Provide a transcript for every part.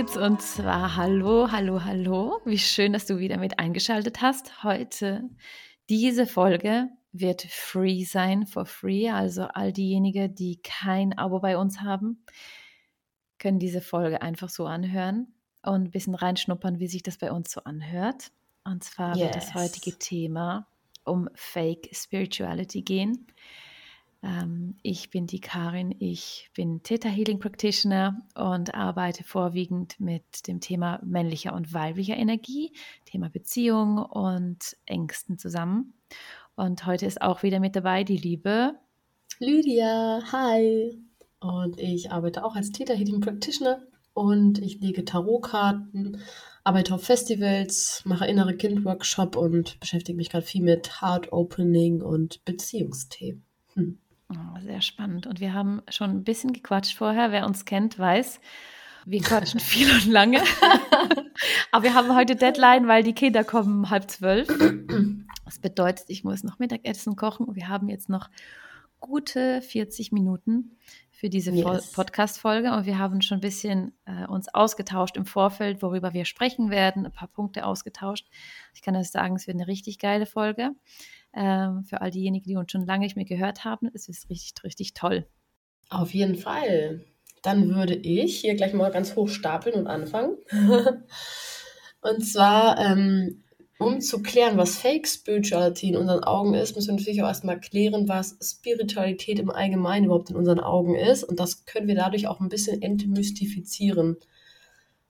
Geht's und zwar hallo, hallo, hallo. Wie schön, dass du wieder mit eingeschaltet hast. Heute diese Folge wird free sein, for free. Also all diejenigen, die kein Abo bei uns haben, können diese Folge einfach so anhören und ein bisschen reinschnuppern, wie sich das bei uns so anhört. Und zwar yes. wird das heutige Thema um Fake Spirituality gehen. Ähm, ich bin die Karin, ich bin Theta Healing Practitioner und arbeite vorwiegend mit dem Thema männlicher und weiblicher Energie, Thema Beziehung und Ängsten zusammen. Und heute ist auch wieder mit dabei die liebe Lydia. Hi. Und ich arbeite auch als Theta Healing Practitioner und ich lege Tarotkarten, arbeite auf Festivals, mache innere Kind-Workshop und beschäftige mich gerade viel mit Heart Opening und Beziehungsthemen. Hm. Oh, sehr spannend. Und wir haben schon ein bisschen gequatscht vorher. Wer uns kennt, weiß, wir quatschen viel und lange. Aber wir haben heute Deadline, weil die Kinder kommen um halb zwölf. Das bedeutet, ich muss noch Mittagessen kochen und wir haben jetzt noch gute 40 Minuten für diese yes. Podcast-Folge und wir haben schon ein bisschen äh, uns ausgetauscht im Vorfeld, worüber wir sprechen werden, ein paar Punkte ausgetauscht. Ich kann euch sagen, es wird eine richtig geile Folge. Ähm, für all diejenigen, die uns schon lange nicht mehr gehört haben, ist es richtig, richtig toll. Auf jeden Fall. Dann würde ich hier gleich mal ganz hoch stapeln und anfangen. und zwar ähm, um zu klären, was Fake Spirituality in unseren Augen ist, müssen wir natürlich auch erstmal klären, was Spiritualität im Allgemeinen überhaupt in unseren Augen ist. Und das können wir dadurch auch ein bisschen entmystifizieren.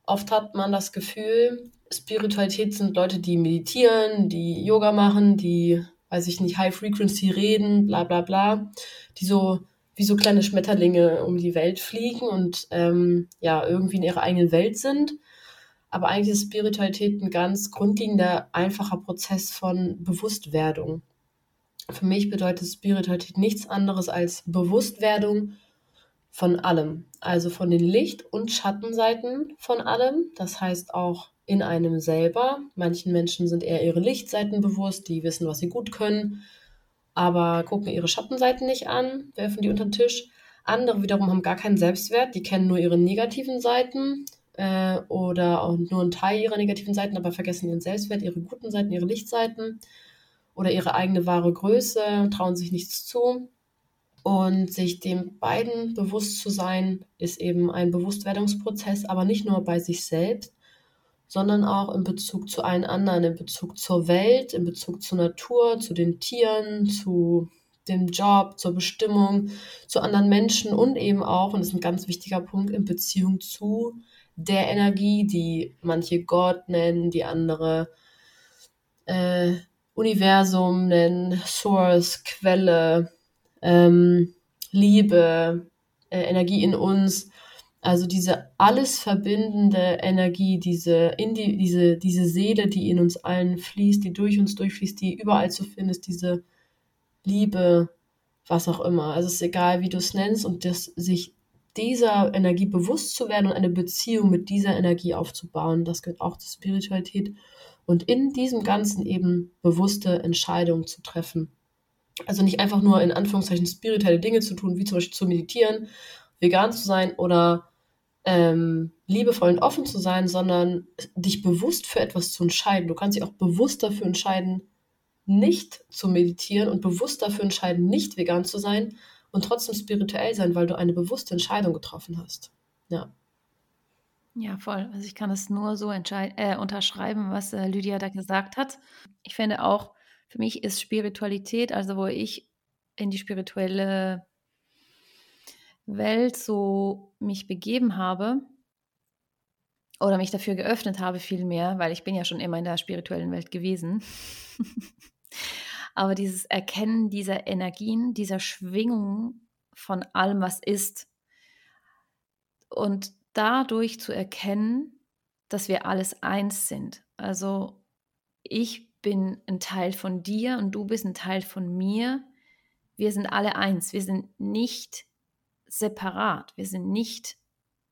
Oft hat man das Gefühl, Spiritualität sind Leute, die meditieren, die Yoga machen, die, weiß ich nicht, High Frequency reden, bla bla bla, die so wie so kleine Schmetterlinge um die Welt fliegen und ähm, ja, irgendwie in ihrer eigenen Welt sind. Aber eigentlich ist Spiritualität ein ganz grundlegender, einfacher Prozess von Bewusstwerdung. Für mich bedeutet Spiritualität nichts anderes als Bewusstwerdung von allem. Also von den Licht- und Schattenseiten von allem. Das heißt auch in einem selber. Manchen Menschen sind eher ihre Lichtseiten bewusst, die wissen, was sie gut können, aber gucken ihre Schattenseiten nicht an, werfen die unter den Tisch. Andere wiederum haben gar keinen Selbstwert, die kennen nur ihre negativen Seiten, äh, oder auch nur einen Teil ihrer negativen Seiten, aber vergessen ihren Selbstwert, ihre guten Seiten, ihre Lichtseiten oder ihre eigene wahre Größe, trauen sich nichts zu. Und sich dem beiden bewusst zu sein, ist eben ein Bewusstwerdungsprozess, aber nicht nur bei sich selbst, sondern auch in Bezug zu allen anderen, in Bezug zur Welt, in Bezug zur Natur, zu den Tieren, zu dem Job, zur Bestimmung, zu anderen Menschen und eben auch, und das ist ein ganz wichtiger Punkt, in Beziehung zu der Energie, die manche Gott nennen, die andere äh, Universum nennen, Source, Quelle, ähm, Liebe, äh, Energie in uns. Also diese alles verbindende Energie, diese, die, diese, diese Seele, die in uns allen fließt, die durch uns durchfließt, die überall zu finden ist, diese Liebe, was auch immer. Also es ist egal, wie du es nennst und das sich dieser Energie bewusst zu werden und eine Beziehung mit dieser Energie aufzubauen. Das gehört auch zur Spiritualität. Und in diesem Ganzen eben bewusste Entscheidungen zu treffen. Also nicht einfach nur in Anführungszeichen spirituelle Dinge zu tun, wie zum Beispiel zu meditieren, vegan zu sein oder ähm, liebevoll und offen zu sein, sondern dich bewusst für etwas zu entscheiden. Du kannst dich auch bewusst dafür entscheiden, nicht zu meditieren und bewusst dafür entscheiden, nicht vegan zu sein, und trotzdem spirituell sein, weil du eine bewusste Entscheidung getroffen hast. Ja. Ja, voll. Also ich kann es nur so äh, unterschreiben, was äh, Lydia da gesagt hat. Ich finde auch, für mich ist Spiritualität, also wo ich in die spirituelle Welt so mich begeben habe oder mich dafür geöffnet habe vielmehr, weil ich bin ja schon immer in der spirituellen Welt gewesen. aber dieses Erkennen dieser Energien, dieser Schwingungen von allem, was ist und dadurch zu erkennen, dass wir alles eins sind. Also ich bin ein Teil von dir und du bist ein Teil von mir. Wir sind alle eins. Wir sind nicht separat. Wir sind nicht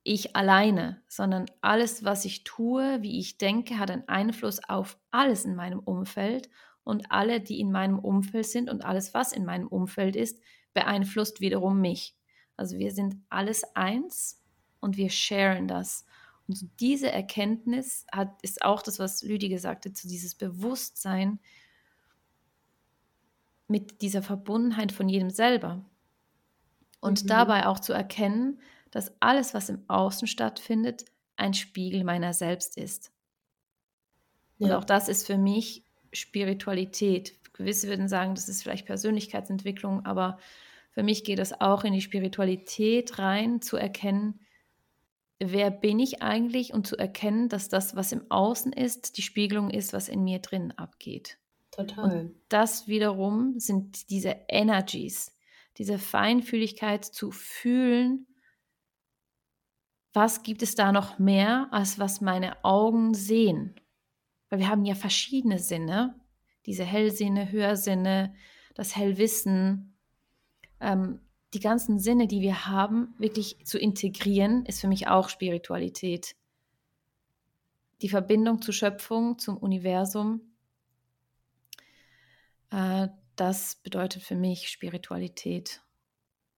ich alleine, sondern alles, was ich tue, wie ich denke, hat einen Einfluss auf alles in meinem Umfeld und alle, die in meinem Umfeld sind und alles, was in meinem Umfeld ist, beeinflusst wiederum mich. Also wir sind alles eins und wir sharen das. Und diese Erkenntnis hat, ist auch das, was Lüdi gesagt hat, zu dieses Bewusstsein mit dieser Verbundenheit von jedem selber. Und mhm. dabei auch zu erkennen, dass alles, was im Außen stattfindet, ein Spiegel meiner selbst ist. Und auch das ist für mich Spiritualität. Gewisse würden sagen, das ist vielleicht Persönlichkeitsentwicklung, aber für mich geht es auch in die Spiritualität rein, zu erkennen, wer bin ich eigentlich und zu erkennen, dass das, was im Außen ist, die Spiegelung ist, was in mir drin abgeht. Total. Und das wiederum sind diese Energies, diese Feinfühligkeit zu fühlen, was gibt es da noch mehr, als was meine Augen sehen. Weil wir haben ja verschiedene Sinne, diese Hellsinne, Hörsinne, das Hellwissen, ähm, die ganzen Sinne, die wir haben, wirklich zu integrieren, ist für mich auch Spiritualität. Die Verbindung zur Schöpfung, zum Universum, äh, das bedeutet für mich Spiritualität.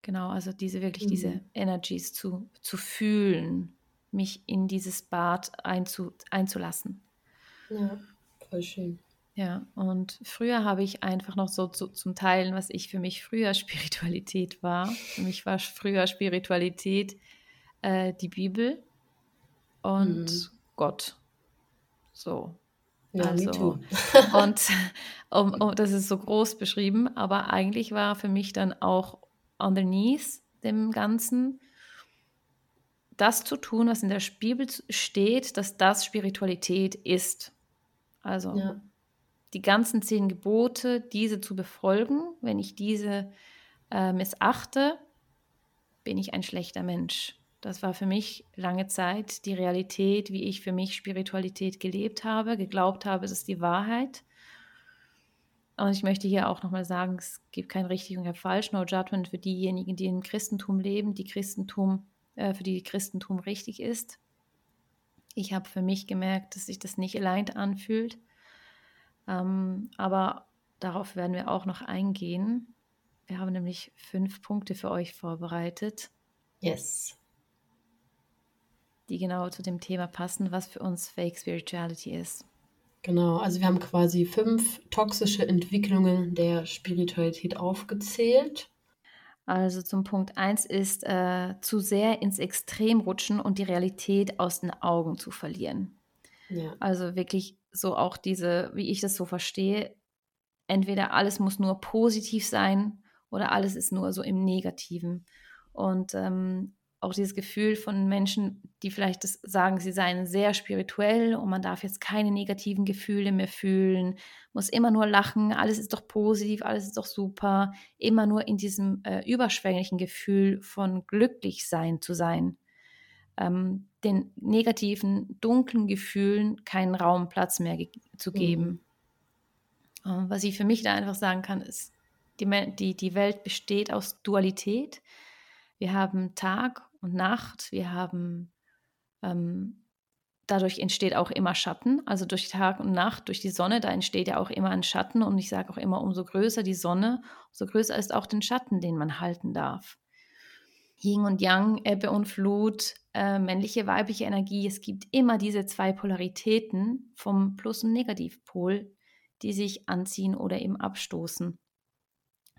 Genau, also diese wirklich mhm. diese Energies zu, zu fühlen, mich in dieses Bad einzu, einzulassen. Ja, voll schön. Ja, und früher habe ich einfach noch so zu, zum Teilen, was ich für mich früher Spiritualität war. Für mich war früher Spiritualität äh, die Bibel und mhm. Gott. So. Ja, also, und um, um, das ist so groß beschrieben, aber eigentlich war für mich dann auch underneath dem Ganzen das zu tun, was in der Bibel steht, dass das Spiritualität ist. Also ja die ganzen zehn Gebote, diese zu befolgen. Wenn ich diese äh, missachte, bin ich ein schlechter Mensch. Das war für mich lange Zeit die Realität, wie ich für mich Spiritualität gelebt habe, geglaubt habe, es ist die Wahrheit. Und ich möchte hier auch nochmal sagen, es gibt kein richtig und kein falsch, no judgment für diejenigen, die im Christentum leben, die Christentum, äh, für die Christentum richtig ist. Ich habe für mich gemerkt, dass sich das nicht allein anfühlt ähm, aber darauf werden wir auch noch eingehen. Wir haben nämlich fünf Punkte für euch vorbereitet. Yes. Die genau zu dem Thema passen, was für uns Fake Spirituality ist. Genau, also wir haben quasi fünf toxische Entwicklungen der Spiritualität aufgezählt. Also zum Punkt 1 ist äh, zu sehr ins Extrem rutschen und die Realität aus den Augen zu verlieren. Ja. Also wirklich so auch diese, wie ich das so verstehe, entweder alles muss nur positiv sein oder alles ist nur so im Negativen. Und ähm, auch dieses Gefühl von Menschen, die vielleicht sagen, sie seien sehr spirituell und man darf jetzt keine negativen Gefühle mehr fühlen, muss immer nur lachen, alles ist doch positiv, alles ist doch super, immer nur in diesem äh, überschwänglichen Gefühl von glücklich sein zu sein ähm, den negativen, dunklen Gefühlen keinen Raum, Platz mehr zu geben. Mhm. Äh, was ich für mich da einfach sagen kann, ist, die, die, die Welt besteht aus Dualität. Wir haben Tag und Nacht, wir haben, ähm, dadurch entsteht auch immer Schatten, also durch Tag und Nacht, durch die Sonne, da entsteht ja auch immer ein Schatten und ich sage auch immer, umso größer die Sonne, umso größer ist auch den Schatten, den man halten darf. Yin und Yang, Ebbe und Flut, äh, männliche, weibliche Energie. Es gibt immer diese zwei Polaritäten vom Plus- und Negativpol, die sich anziehen oder eben abstoßen.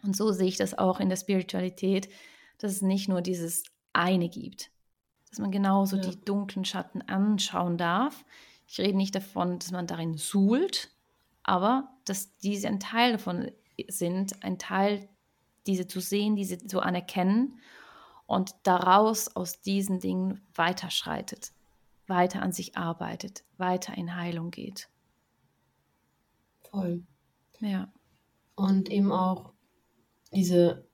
Und so sehe ich das auch in der Spiritualität, dass es nicht nur dieses eine gibt, dass man genauso ja. die dunklen Schatten anschauen darf. Ich rede nicht davon, dass man darin suhlt, aber dass diese ein Teil davon sind, ein Teil, diese zu sehen, diese zu anerkennen und daraus aus diesen Dingen weiterschreitet, weiter an sich arbeitet, weiter in Heilung geht. Voll. Ja. Und eben auch diese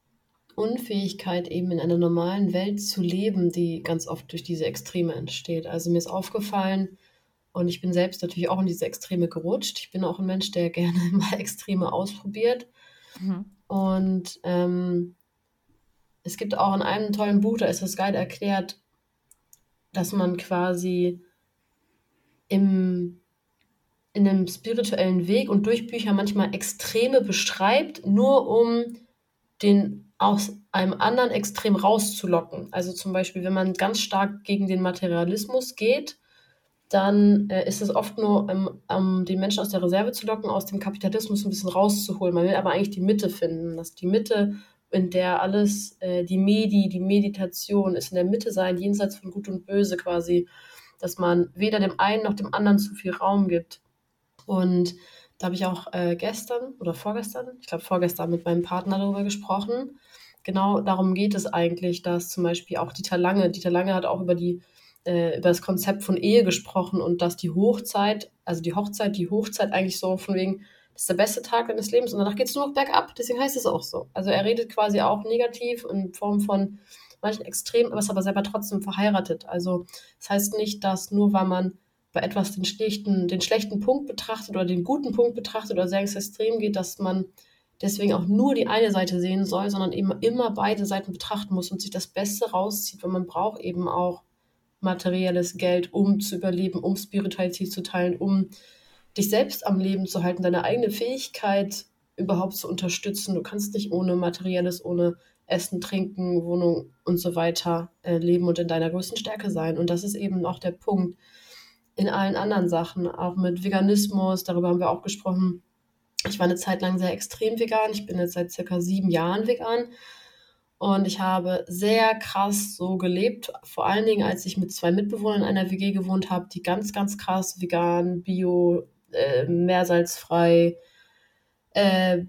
Unfähigkeit, eben in einer normalen Welt zu leben, die ganz oft durch diese Extreme entsteht. Also mir ist aufgefallen, und ich bin selbst natürlich auch in diese Extreme gerutscht. Ich bin auch ein Mensch, der gerne mal Extreme ausprobiert. Mhm. Und ähm, es gibt auch in einem tollen Buch, da ist das geil erklärt, dass man quasi im, in einem spirituellen Weg und durch Bücher manchmal Extreme beschreibt, nur um den aus einem anderen Extrem rauszulocken. Also zum Beispiel, wenn man ganz stark gegen den Materialismus geht, dann äh, ist es oft nur, um, um den Menschen aus der Reserve zu locken, aus dem Kapitalismus ein bisschen rauszuholen. Man will aber eigentlich die Mitte finden, dass die Mitte, in der alles, äh, die Medi, die Meditation ist in der Mitte sein, jenseits von Gut und Böse quasi, dass man weder dem einen noch dem anderen zu viel Raum gibt. Und da habe ich auch äh, gestern oder vorgestern, ich glaube vorgestern mit meinem Partner darüber gesprochen. Genau darum geht es eigentlich, dass zum Beispiel auch Dieter Lange, Dieter Lange hat auch über die äh, über das Konzept von Ehe gesprochen und dass die Hochzeit, also die Hochzeit, die Hochzeit eigentlich so von wegen, das ist der beste Tag deines Lebens und danach geht es nur noch bergab. Deswegen heißt es auch so. Also er redet quasi auch negativ in Form von manchen Extremen, aber ist aber selber trotzdem verheiratet. Also das heißt nicht, dass nur weil man bei etwas den schlechten, den schlechten Punkt betrachtet oder den guten Punkt betrachtet oder sehr ins Extrem geht, dass man deswegen auch nur die eine Seite sehen soll, sondern eben immer beide Seiten betrachten muss und sich das Beste rauszieht, weil man braucht eben auch materielles Geld, um zu überleben, um Spiritualität zu teilen, um dich selbst am Leben zu halten, deine eigene Fähigkeit überhaupt zu unterstützen. Du kannst nicht ohne materielles, ohne Essen, Trinken, Wohnung und so weiter äh, leben und in deiner größten Stärke sein. Und das ist eben auch der Punkt in allen anderen Sachen, auch mit Veganismus, darüber haben wir auch gesprochen. Ich war eine Zeit lang sehr extrem vegan. Ich bin jetzt seit circa sieben Jahren vegan. Und ich habe sehr krass so gelebt, vor allen Dingen, als ich mit zwei Mitbewohnern in einer WG gewohnt habe, die ganz, ganz krass vegan, bio, äh, meersalzfrei, äh,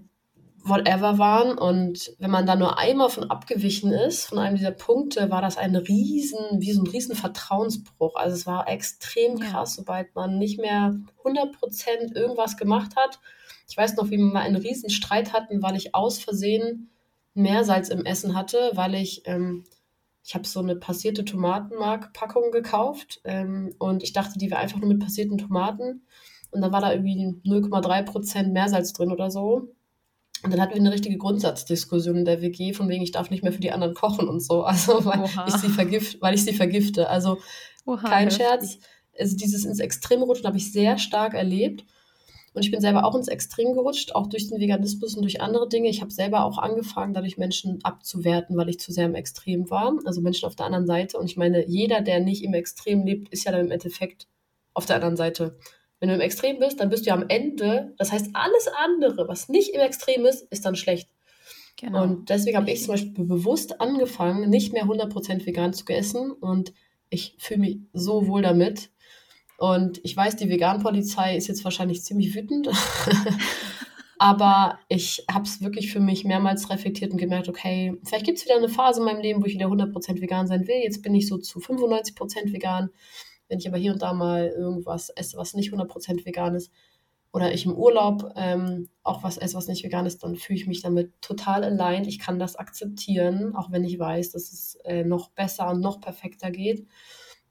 whatever waren. Und wenn man da nur einmal von abgewichen ist, von einem dieser Punkte, war das ein riesen, wie so ein riesen Vertrauensbruch. Also es war extrem krass, sobald man nicht mehr 100% irgendwas gemacht hat. Ich weiß noch, wie wir mal einen riesen Streit hatten, weil ich aus Versehen Meersalz im Essen hatte, weil ich, ähm, ich habe so eine passierte Tomatenmark-Packung gekauft ähm, und ich dachte, die wäre einfach nur mit passierten Tomaten. Und dann war da irgendwie 0,3% Meersalz drin oder so. Und dann hatten wir eine richtige Grundsatzdiskussion in der WG, von wegen, ich darf nicht mehr für die anderen kochen und so. Also, weil, ich sie, vergift, weil ich sie vergifte. Also, Oha, kein Scherz. Also, dieses ins Extreme rutschen habe ich sehr stark erlebt. Und ich bin selber auch ins Extrem gerutscht, auch durch den Veganismus und durch andere Dinge. Ich habe selber auch angefangen, dadurch Menschen abzuwerten, weil ich zu sehr im Extrem war. Also Menschen auf der anderen Seite. Und ich meine, jeder, der nicht im Extrem lebt, ist ja dann im Endeffekt auf der anderen Seite. Wenn du im Extrem bist, dann bist du ja am Ende. Das heißt, alles andere, was nicht im Extrem ist, ist dann schlecht. Genau. Und deswegen habe ich zum Beispiel bewusst angefangen, nicht mehr 100% vegan zu essen. Und ich fühle mich so wohl damit. Und ich weiß, die Veganpolizei ist jetzt wahrscheinlich ziemlich wütend. Aber ich habe es wirklich für mich mehrmals reflektiert und gemerkt, okay, vielleicht gibt es wieder eine Phase in meinem Leben, wo ich wieder 100% vegan sein will. Jetzt bin ich so zu 95% vegan. Wenn ich aber hier und da mal irgendwas esse, was nicht 100% vegan ist, oder ich im Urlaub ähm, auch was esse, was nicht vegan ist, dann fühle ich mich damit total allein. Ich kann das akzeptieren, auch wenn ich weiß, dass es äh, noch besser und noch perfekter geht.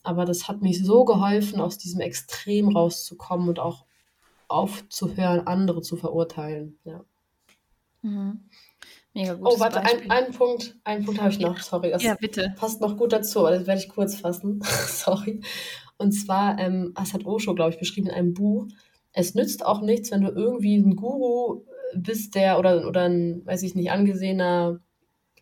Aber das hat mich so geholfen, aus diesem Extrem rauszukommen und auch aufzuhören, andere zu verurteilen. Ja. Mhm. Mega gut. Oh, warte, ein, einen Punkt, einen Punkt habe ich noch. Sorry, das ja, bitte. passt noch gut dazu, aber das werde ich kurz fassen. Sorry. Und zwar, ähm, das hat Osho, glaube ich, beschrieben in einem Buch. Es nützt auch nichts, wenn du irgendwie ein Guru bist, der oder, oder ein, weiß ich nicht, angesehener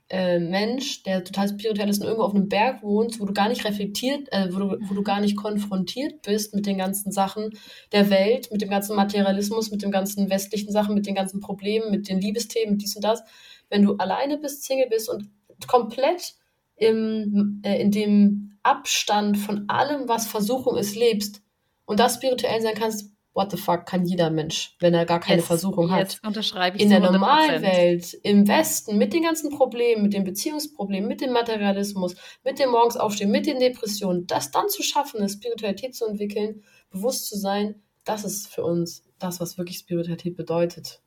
äh, Mensch, der total spirituell ist und irgendwo auf einem Berg wohnt, wo du gar nicht reflektiert, äh, wo, du, wo du gar nicht konfrontiert bist mit den ganzen Sachen der Welt, mit dem ganzen Materialismus, mit den ganzen westlichen Sachen, mit den ganzen Problemen, mit den Liebesthemen, mit dies und das. Wenn du alleine bist, Single bist und komplett im, äh, in dem Abstand von allem, was Versuchung ist, lebst und das spirituell sein kannst, what the fuck kann jeder Mensch, wenn er gar keine yes, Versuchung hat. Jetzt unterschreibe ich In der normalen Welt, im Westen, mit den ganzen Problemen, mit den Beziehungsproblemen, mit dem Materialismus, mit dem Morgensaufstehen, mit den Depressionen, das dann zu schaffen, eine Spiritualität zu entwickeln, bewusst zu sein, das ist für uns das, was wirklich Spiritualität bedeutet.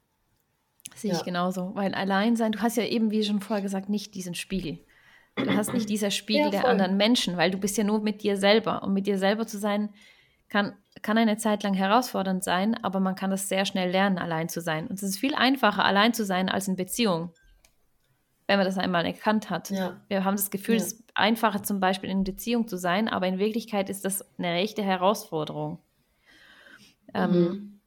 Sehe ja. ich genauso. Weil allein sein, du hast ja eben, wie schon vorher gesagt, nicht diesen Spiegel. Du hast nicht dieser Spiegel ja, der anderen Menschen, weil du bist ja nur mit dir selber. Und mit dir selber zu sein, kann kann eine Zeit lang herausfordernd sein, aber man kann das sehr schnell lernen, allein zu sein. Und es ist viel einfacher, allein zu sein, als in Beziehung, wenn man das einmal erkannt hat. Ja. Wir haben das Gefühl, ja. es ist einfacher, zum Beispiel in Beziehung zu sein, aber in Wirklichkeit ist das eine rechte Herausforderung. Ähm, mhm. Ähm,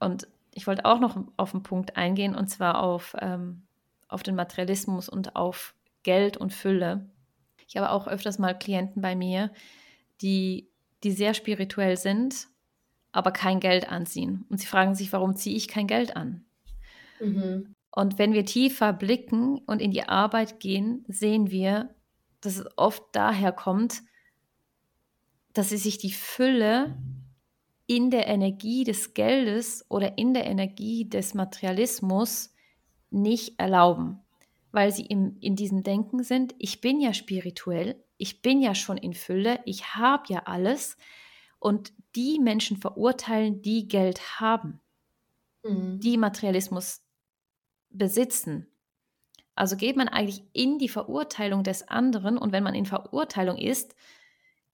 und ich wollte auch noch auf einen Punkt eingehen, und zwar auf, ähm, auf den Materialismus und auf Geld und Fülle. Ich habe auch öfters mal Klienten bei mir, die, die sehr spirituell sind, aber kein Geld anziehen. Und sie fragen sich, warum ziehe ich kein Geld an? Mhm. Und wenn wir tiefer blicken und in die Arbeit gehen, sehen wir, dass es oft daher kommt, dass sie sich die Fülle in der Energie des Geldes oder in der Energie des Materialismus nicht erlauben, weil sie im, in diesem Denken sind, ich bin ja spirituell, ich bin ja schon in Fülle, ich habe ja alles und die Menschen verurteilen, die Geld haben, mhm. die Materialismus besitzen. Also geht man eigentlich in die Verurteilung des anderen und wenn man in Verurteilung ist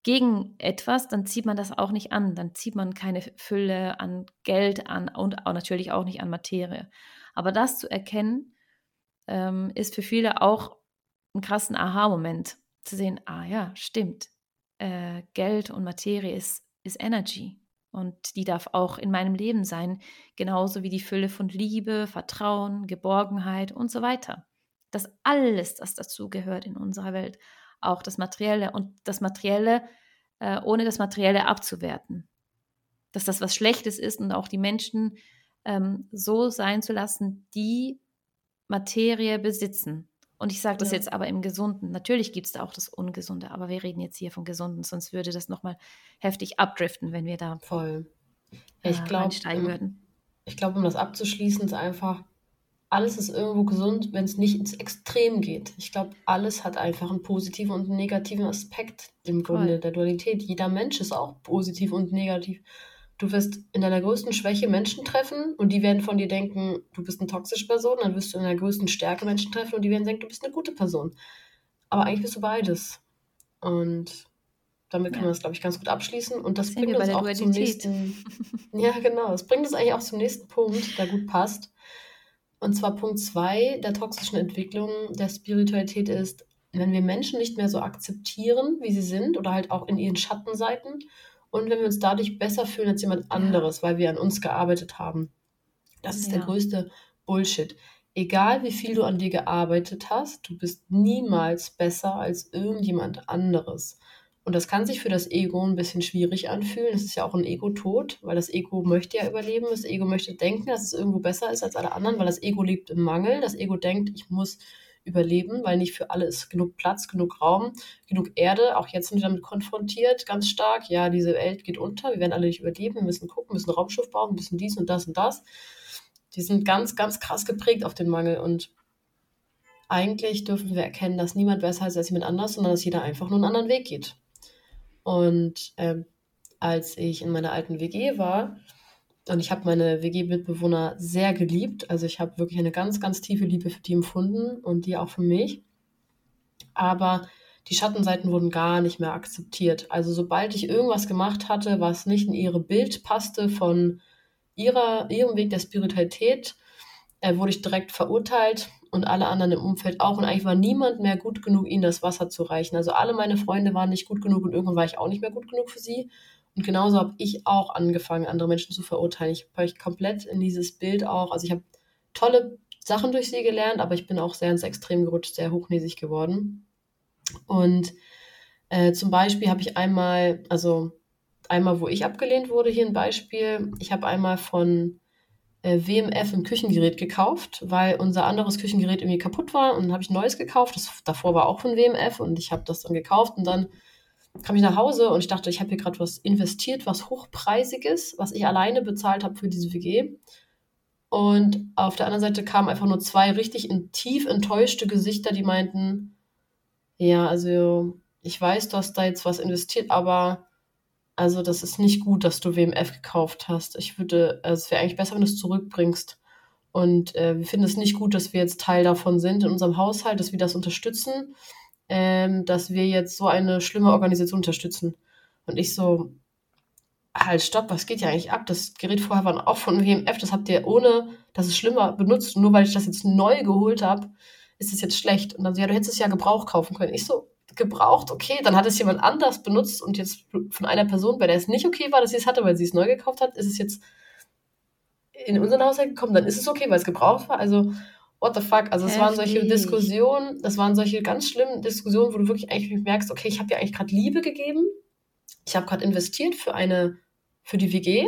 gegen etwas, dann zieht man das auch nicht an. Dann zieht man keine Fülle an Geld an und auch natürlich auch nicht an Materie. Aber das zu erkennen, ähm, ist für viele auch ein krassen Aha-Moment. Zu sehen, ah ja, stimmt. Äh, Geld und Materie ist, ist Energy. Und die darf auch in meinem Leben sein, genauso wie die Fülle von Liebe, Vertrauen, Geborgenheit und so weiter. Das alles, das dazu gehört in unserer Welt, auch das Materielle und das Materielle, äh, ohne das Materielle abzuwerten. Dass das was Schlechtes ist und auch die Menschen ähm, so sein zu lassen, die Materie besitzen. Und ich sage das ja. jetzt aber im Gesunden. Natürlich gibt es da auch das Ungesunde, aber wir reden jetzt hier von Gesunden, sonst würde das nochmal heftig abdriften, wenn wir da voll äh, ich glaub, einsteigen um, würden. Ich glaube, um das abzuschließen, ist einfach, alles ist irgendwo gesund, wenn es nicht ins Extrem geht. Ich glaube, alles hat einfach einen positiven und einen negativen Aspekt im Grunde voll. der Dualität. Jeder Mensch ist auch positiv und negativ. Du wirst in deiner größten Schwäche Menschen treffen und die werden von dir denken, du bist eine toxische Person. Dann wirst du in deiner größten Stärke Menschen treffen und die werden denken, du bist eine gute Person. Aber eigentlich bist du beides. Und damit kann ja. man das, glaube ich, ganz gut abschließen. Und das, das bringt uns auch Dualität. zum nächsten. ja, genau. Das bringt uns eigentlich auch zum nächsten Punkt, der gut passt. Und zwar Punkt 2 der toxischen Entwicklung der Spiritualität ist, wenn wir Menschen nicht mehr so akzeptieren, wie sie sind, oder halt auch in ihren Schattenseiten und wenn wir uns dadurch besser fühlen als jemand anderes, weil wir an uns gearbeitet haben. Das ist ja. der größte Bullshit. Egal wie viel du an dir gearbeitet hast, du bist niemals besser als irgendjemand anderes. Und das kann sich für das Ego ein bisschen schwierig anfühlen. Es ist ja auch ein Ego-Tod, weil das Ego möchte ja überleben. Das Ego möchte denken, dass es irgendwo besser ist als alle anderen, weil das Ego lebt im Mangel. Das Ego denkt, ich muss überleben, weil nicht für alle ist genug Platz, genug Raum, genug Erde. Auch jetzt sind wir damit konfrontiert, ganz stark. Ja, diese Welt geht unter, wir werden alle nicht überleben, wir müssen gucken, müssen Raumschiff bauen, müssen dies und das und das. Die sind ganz, ganz krass geprägt auf den Mangel und eigentlich dürfen wir erkennen, dass niemand besser ist als jemand anders, sondern dass jeder einfach nur einen anderen Weg geht. Und ähm, als ich in meiner alten WG war, und ich habe meine WG-Mitbewohner sehr geliebt. Also ich habe wirklich eine ganz, ganz tiefe Liebe für die empfunden und die auch für mich. Aber die Schattenseiten wurden gar nicht mehr akzeptiert. Also sobald ich irgendwas gemacht hatte, was nicht in ihre Bild passte von ihrer, ihrem Weg der Spiritualität, äh, wurde ich direkt verurteilt und alle anderen im Umfeld auch. Und eigentlich war niemand mehr gut genug, ihnen das Wasser zu reichen. Also alle meine Freunde waren nicht gut genug und irgendwann war ich auch nicht mehr gut genug für sie. Und genauso habe ich auch angefangen, andere Menschen zu verurteilen. Ich habe euch komplett in dieses Bild auch, also ich habe tolle Sachen durch sie gelernt, aber ich bin auch sehr ins Extrem gerutscht, sehr hochnäsig geworden. Und äh, zum Beispiel habe ich einmal, also einmal, wo ich abgelehnt wurde, hier ein Beispiel. Ich habe einmal von äh, WMF ein Küchengerät gekauft, weil unser anderes Küchengerät irgendwie kaputt war und dann habe ich ein neues gekauft. Das davor war auch von WMF und ich habe das dann gekauft und dann kam ich nach Hause und ich dachte, ich habe hier gerade was investiert, was hochpreisiges, was ich alleine bezahlt habe für diese WG. Und auf der anderen Seite kamen einfach nur zwei richtig in, tief enttäuschte Gesichter, die meinten, ja, also ich weiß, du hast da jetzt was investiert, aber also das ist nicht gut, dass du WMF gekauft hast. Ich würde, also es wäre eigentlich besser, wenn du es zurückbringst. Und äh, wir finden es nicht gut, dass wir jetzt Teil davon sind in unserem Haushalt, dass wir das unterstützen ähm, dass wir jetzt so eine schlimme Organisation unterstützen. Und ich so, halt, stopp, was geht ja eigentlich ab? Das Gerät vorher war auch von WMF, das habt ihr ohne, dass es schlimmer benutzt. Nur weil ich das jetzt neu geholt habe, ist es jetzt schlecht. Und dann so, ja, du hättest es ja Gebrauch kaufen können. Ich so, gebraucht, okay, dann hat es jemand anders benutzt und jetzt von einer Person, bei der es nicht okay war, dass sie es hatte, weil sie es neu gekauft hat, ist es jetzt in unseren Haushalt gekommen, dann ist es okay, weil es gebraucht war. Also what the fuck? Also es waren solche Diskussionen, das waren solche ganz schlimmen Diskussionen, wo du wirklich eigentlich merkst, okay, ich habe dir eigentlich gerade Liebe gegeben, ich habe gerade investiert für eine, für die WG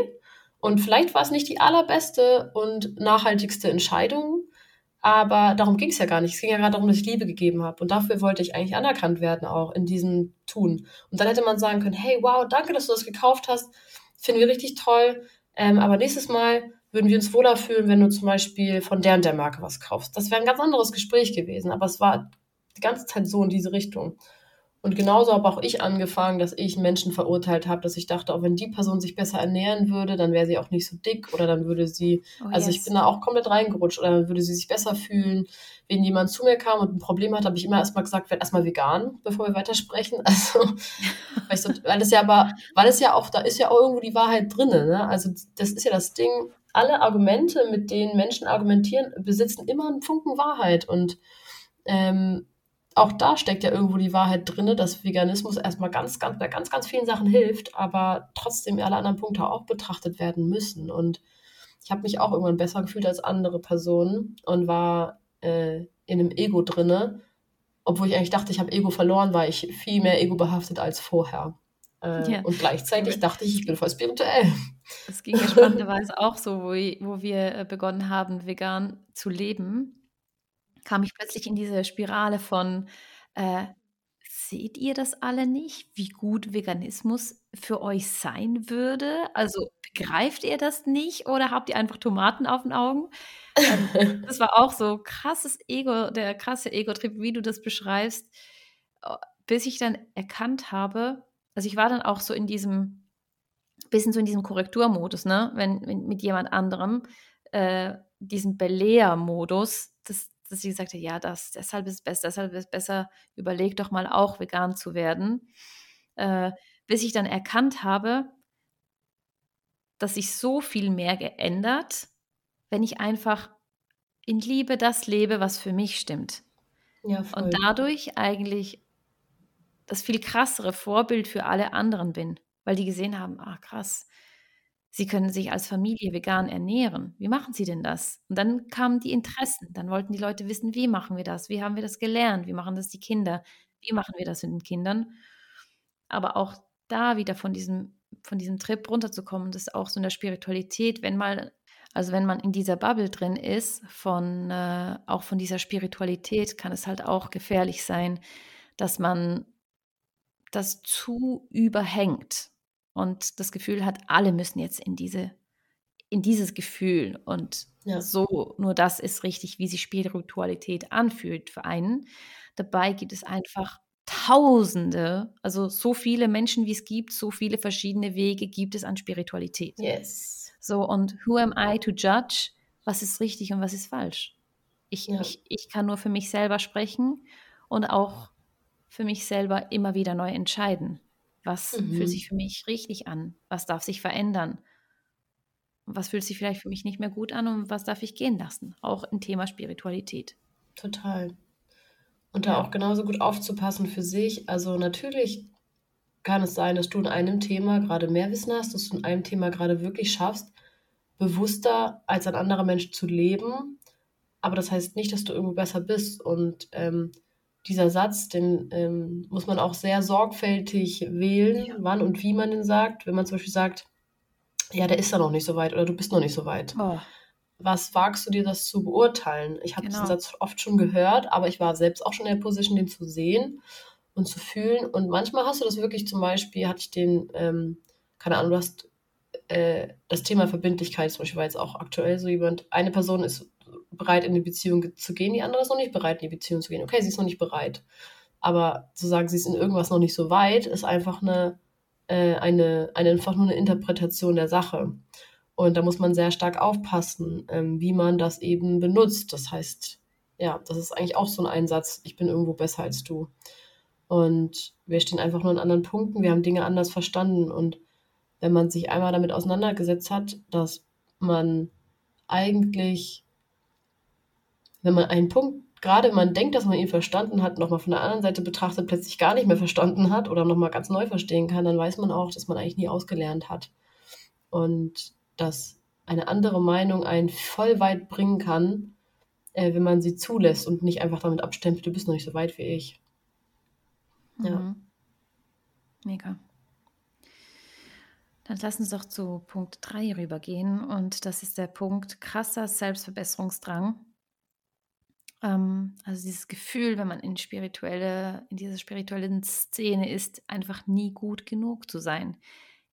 und vielleicht war es nicht die allerbeste und nachhaltigste Entscheidung, aber darum ging es ja gar nicht. Es ging ja gerade darum, dass ich Liebe gegeben habe. Und dafür wollte ich eigentlich anerkannt werden, auch in diesem Tun. Und dann hätte man sagen können, hey, wow, danke, dass du das gekauft hast. Finden wir richtig toll. Ähm, aber nächstes Mal würden wir uns wohler fühlen, wenn du zum Beispiel von der und der Marke was kaufst. Das wäre ein ganz anderes Gespräch gewesen, aber es war die ganze Zeit so in diese Richtung. Und genauso habe auch ich angefangen, dass ich Menschen verurteilt habe, dass ich dachte, auch wenn die Person sich besser ernähren würde, dann wäre sie auch nicht so dick oder dann würde sie, oh, also yes. ich bin da auch komplett reingerutscht oder dann würde sie sich besser fühlen. Wenn jemand zu mir kam und ein Problem hat, habe ich immer erstmal gesagt, werd erstmal vegan, bevor wir weitersprechen. Also, weißt du, weil das ja aber, weil es ja auch, da ist ja auch irgendwo die Wahrheit drin, ne? Also das ist ja das Ding, alle Argumente, mit denen Menschen argumentieren, besitzen immer einen Funken Wahrheit. Und ähm, auch da steckt ja irgendwo die Wahrheit drin, dass Veganismus erstmal ganz, ganz, bei ganz, ganz vielen Sachen hilft, aber trotzdem alle anderen Punkte auch betrachtet werden müssen. Und ich habe mich auch irgendwann besser gefühlt als andere Personen und war äh, in einem Ego drinne. Obwohl ich eigentlich dachte, ich habe Ego verloren, war ich viel mehr ego behaftet als vorher. Äh, ja. Und gleichzeitig dachte ich, ich bin voll spirituell. Es ging ja spannenderweise auch so, wo, wo wir äh, begonnen haben, vegan zu leben, kam ich plötzlich in diese Spirale von, äh, seht ihr das alle nicht, wie gut Veganismus für euch sein würde? Also begreift ihr das nicht oder habt ihr einfach Tomaten auf den Augen? Ähm, das war auch so krasses Ego, der krasse Ego-Trip, wie du das beschreibst, äh, bis ich dann erkannt habe, also ich war dann auch so in diesem, bisschen so in diesem Korrekturmodus, ne? Wenn, wenn mit jemand anderem, äh, diesen Belehr-Modus, dass, dass sie gesagt hat, ja, das, deshalb ist es besser, deshalb ist es besser, überleg doch mal auch vegan zu werden. Äh, bis ich dann erkannt habe, dass sich so viel mehr geändert, wenn ich einfach in Liebe das lebe, was für mich stimmt. Ja, und dadurch eigentlich das viel krassere Vorbild für alle anderen bin, weil die gesehen haben, ah krass, sie können sich als Familie vegan ernähren. Wie machen sie denn das? Und dann kamen die Interessen. Dann wollten die Leute wissen, wie machen wir das? Wie haben wir das gelernt? Wie machen das die Kinder? Wie machen wir das mit den Kindern? Aber auch da wieder von diesem, von diesem Trip runterzukommen, das ist auch so in der Spiritualität, wenn mal, also wenn man in dieser Bubble drin ist, von äh, auch von dieser Spiritualität, kann es halt auch gefährlich sein, dass man das zu überhängt und das Gefühl hat, alle müssen jetzt in diese in dieses Gefühl und ja. so nur das ist richtig, wie sich Spiritualität anfühlt für einen. Dabei gibt es einfach Tausende, also so viele Menschen, wie es gibt, so viele verschiedene Wege gibt es an Spiritualität. Yes. So und who am I to judge, was ist richtig und was ist falsch? Ich, ja. ich, ich kann nur für mich selber sprechen und auch für mich selber immer wieder neu entscheiden. Was mhm. fühlt sich für mich richtig an? Was darf sich verändern? Was fühlt sich vielleicht für mich nicht mehr gut an und was darf ich gehen lassen? Auch im Thema Spiritualität. Total. Und da auch genauso gut aufzupassen für sich. Also natürlich kann es sein, dass du in einem Thema gerade mehr Wissen hast, dass du in einem Thema gerade wirklich schaffst, bewusster als ein anderer Mensch zu leben. Aber das heißt nicht, dass du irgendwo besser bist. Und ähm, dieser Satz, den ähm, muss man auch sehr sorgfältig wählen, ja. wann und wie man den sagt. Wenn man zum Beispiel sagt, ja, der ist ja noch nicht so weit oder du bist noch nicht so weit. Oh. Was wagst du dir, das zu beurteilen? Ich habe genau. diesen Satz oft schon gehört, aber ich war selbst auch schon in der Position, den zu sehen und zu fühlen. Und manchmal hast du das wirklich zum Beispiel, hatte ich den, ähm, keine Ahnung, du hast äh, das Thema Verbindlichkeit zum Beispiel war jetzt auch aktuell so jemand, eine Person ist bereit, in die Beziehung zu gehen, die andere ist noch nicht bereit, in die Beziehung zu gehen. Okay, sie ist noch nicht bereit. Aber zu sagen, sie ist in irgendwas noch nicht so weit, ist einfach eine, äh, eine, eine einfach nur eine Interpretation der Sache. Und da muss man sehr stark aufpassen, ähm, wie man das eben benutzt. Das heißt, ja, das ist eigentlich auch so ein Einsatz, ich bin irgendwo besser als du. Und wir stehen einfach nur an anderen Punkten, wir haben Dinge anders verstanden. Und wenn man sich einmal damit auseinandergesetzt hat, dass man eigentlich wenn man einen Punkt, gerade man denkt, dass man ihn verstanden hat, nochmal von der anderen Seite betrachtet, plötzlich gar nicht mehr verstanden hat oder nochmal ganz neu verstehen kann, dann weiß man auch, dass man eigentlich nie ausgelernt hat. Und dass eine andere Meinung einen voll weit bringen kann, äh, wenn man sie zulässt und nicht einfach damit abstempelt, du bist noch nicht so weit wie ich. Ja. Mhm. Mega. Dann lass uns doch zu Punkt 3 rübergehen. Und das ist der Punkt krasser Selbstverbesserungsdrang. Ähm, also dieses Gefühl, wenn man in spirituelle, in dieser spirituellen Szene ist, einfach nie gut genug zu sein.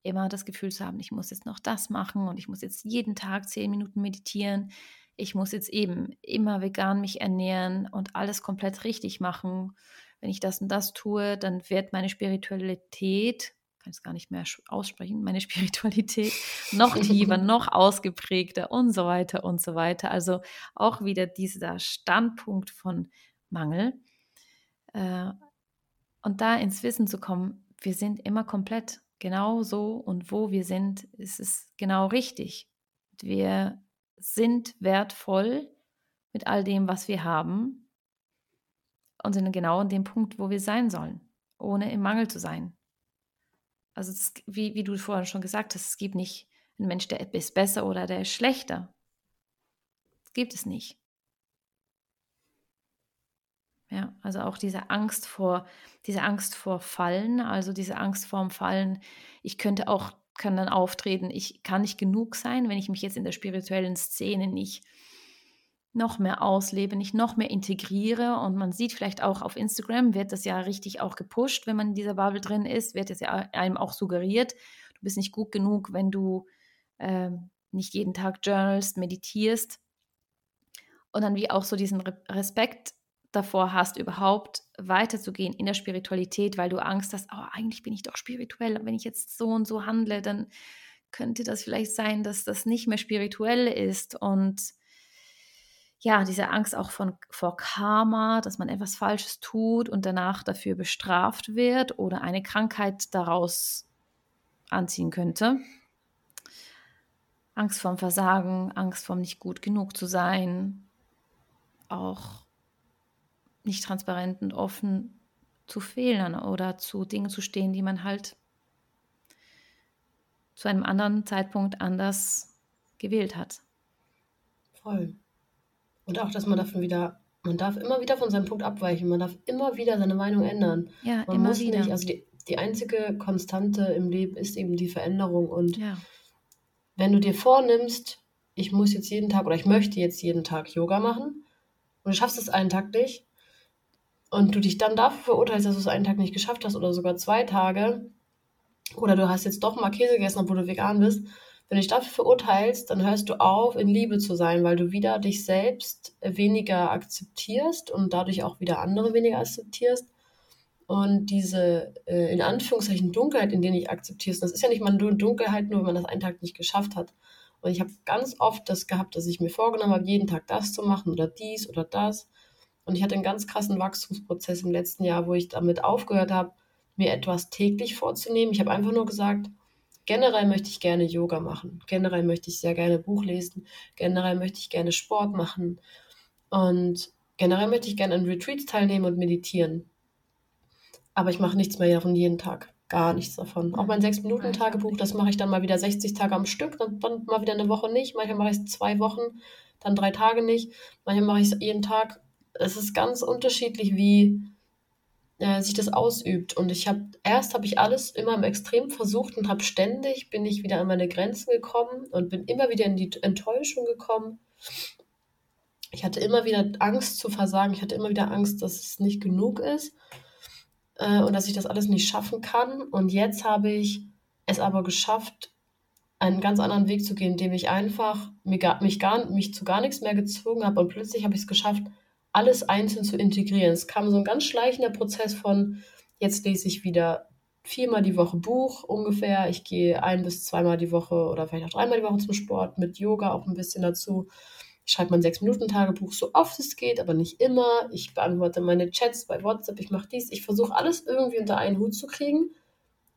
Immer das Gefühl zu haben, ich muss jetzt noch das machen und ich muss jetzt jeden Tag zehn Minuten meditieren. Ich muss jetzt eben immer vegan mich ernähren und alles komplett richtig machen. Wenn ich das und das tue, dann wird meine Spiritualität kann es gar nicht mehr aussprechen, meine Spiritualität noch tiefer, noch ausgeprägter und so weiter und so weiter. Also auch wieder dieser Standpunkt von Mangel. Äh, und da ins Wissen zu kommen, wir sind immer komplett genau so und wo wir sind, ist es genau richtig. Wir sind wertvoll mit all dem, was wir haben und sind genau an dem Punkt, wo wir sein sollen, ohne im Mangel zu sein. Also das, wie, wie du vorhin schon gesagt hast, es gibt nicht einen Mensch, der ist besser oder der ist schlechter. Das gibt es nicht. Ja, also auch diese Angst vor, diese Angst vor Fallen, also diese Angst vorm Fallen. Ich könnte auch, kann dann auftreten, ich kann nicht genug sein, wenn ich mich jetzt in der spirituellen Szene nicht noch mehr auslebe, nicht noch mehr integriere. Und man sieht vielleicht auch auf Instagram, wird das ja richtig auch gepusht, wenn man in dieser Bubble drin ist, wird es ja einem auch suggeriert, du bist nicht gut genug, wenn du äh, nicht jeden Tag journalst, meditierst. Und dann wie auch so diesen Respekt davor hast, überhaupt weiterzugehen in der Spiritualität, weil du Angst hast, oh, eigentlich bin ich doch spirituell. Und wenn ich jetzt so und so handle, dann könnte das vielleicht sein, dass das nicht mehr spirituell ist. Und ja, diese Angst auch von, vor Karma, dass man etwas Falsches tut und danach dafür bestraft wird oder eine Krankheit daraus anziehen könnte. Angst vorm Versagen, Angst vorm nicht gut genug zu sein, auch nicht transparent und offen zu Fehlern oder zu Dingen zu stehen, die man halt zu einem anderen Zeitpunkt anders gewählt hat. Voll. Und auch, dass man davon wieder, man darf immer wieder von seinem Punkt abweichen, man darf immer wieder seine Meinung ändern. Ja, man immer muss wieder. nicht, also die, die einzige Konstante im Leben ist eben die Veränderung. Und ja. wenn du dir vornimmst, ich muss jetzt jeden Tag oder ich möchte jetzt jeden Tag Yoga machen und du schaffst es einen Tag nicht und du dich dann dafür verurteilst, dass du es einen Tag nicht geschafft hast oder sogar zwei Tage oder du hast jetzt doch mal Käse gegessen, obwohl du vegan bist, wenn du dich dafür verurteilst, dann hörst du auf, in Liebe zu sein, weil du wieder dich selbst weniger akzeptierst und dadurch auch wieder andere weniger akzeptierst. Und diese äh, in Anführungszeichen Dunkelheit, in der ich akzeptierst, das ist ja nicht mal nur Dunkelheit, nur wenn man das einen Tag nicht geschafft hat. Und ich habe ganz oft das gehabt, dass ich mir vorgenommen habe, jeden Tag das zu machen oder dies oder das. Und ich hatte einen ganz krassen Wachstumsprozess im letzten Jahr, wo ich damit aufgehört habe, mir etwas täglich vorzunehmen. Ich habe einfach nur gesagt, Generell möchte ich gerne Yoga machen. Generell möchte ich sehr gerne Buch lesen. Generell möchte ich gerne Sport machen. Und generell möchte ich gerne an Retreats teilnehmen und meditieren. Aber ich mache nichts mehr davon jeden Tag. Gar nichts davon. Auch mein 6-Minuten-Tagebuch, das mache ich dann mal wieder 60 Tage am Stück, dann, dann mal wieder eine Woche nicht. Manchmal mache ich es zwei Wochen, dann drei Tage nicht. Manchmal mache ich es jeden Tag. Es ist ganz unterschiedlich, wie, äh, sich das ausübt. Und ich habe, erst habe ich alles immer im Extrem versucht und habe ständig, bin ich wieder an meine Grenzen gekommen und bin immer wieder in die Enttäuschung gekommen. Ich hatte immer wieder Angst zu versagen. Ich hatte immer wieder Angst, dass es nicht genug ist äh, und dass ich das alles nicht schaffen kann. Und jetzt habe ich es aber geschafft, einen ganz anderen Weg zu gehen, indem ich einfach mich, gar, mich, gar, mich zu gar nichts mehr gezwungen habe. Und plötzlich habe ich es geschafft, alles einzeln zu integrieren. Es kam so ein ganz schleichender Prozess von, jetzt lese ich wieder viermal die Woche Buch ungefähr. Ich gehe ein bis zweimal die Woche oder vielleicht auch dreimal die Woche zum Sport, mit Yoga auch ein bisschen dazu. Ich schreibe mein Sechs-Minuten-Tagebuch so oft es geht, aber nicht immer. Ich beantworte meine Chats bei WhatsApp, ich mache dies. Ich versuche alles irgendwie unter einen Hut zu kriegen,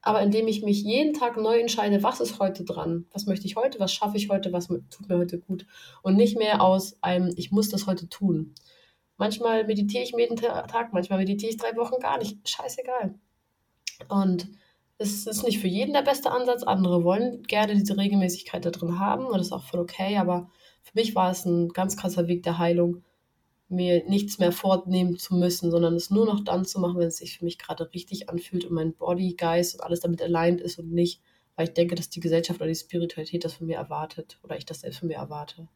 aber indem ich mich jeden Tag neu entscheide, was ist heute dran? Was möchte ich heute? Was schaffe ich heute? Was tut mir heute gut? Und nicht mehr aus einem, ich muss das heute tun. Manchmal meditiere ich jeden Tag, manchmal meditiere ich drei Wochen gar nicht. Scheißegal. Und es ist nicht für jeden der beste Ansatz. Andere wollen gerne diese Regelmäßigkeit da drin haben und das ist auch voll okay. Aber für mich war es ein ganz krasser Weg der Heilung, mir nichts mehr vornehmen zu müssen, sondern es nur noch dann zu machen, wenn es sich für mich gerade richtig anfühlt und mein Body, Geist und alles damit aligned ist und nicht, weil ich denke, dass die Gesellschaft oder die Spiritualität das von mir erwartet oder ich das selbst von mir erwarte.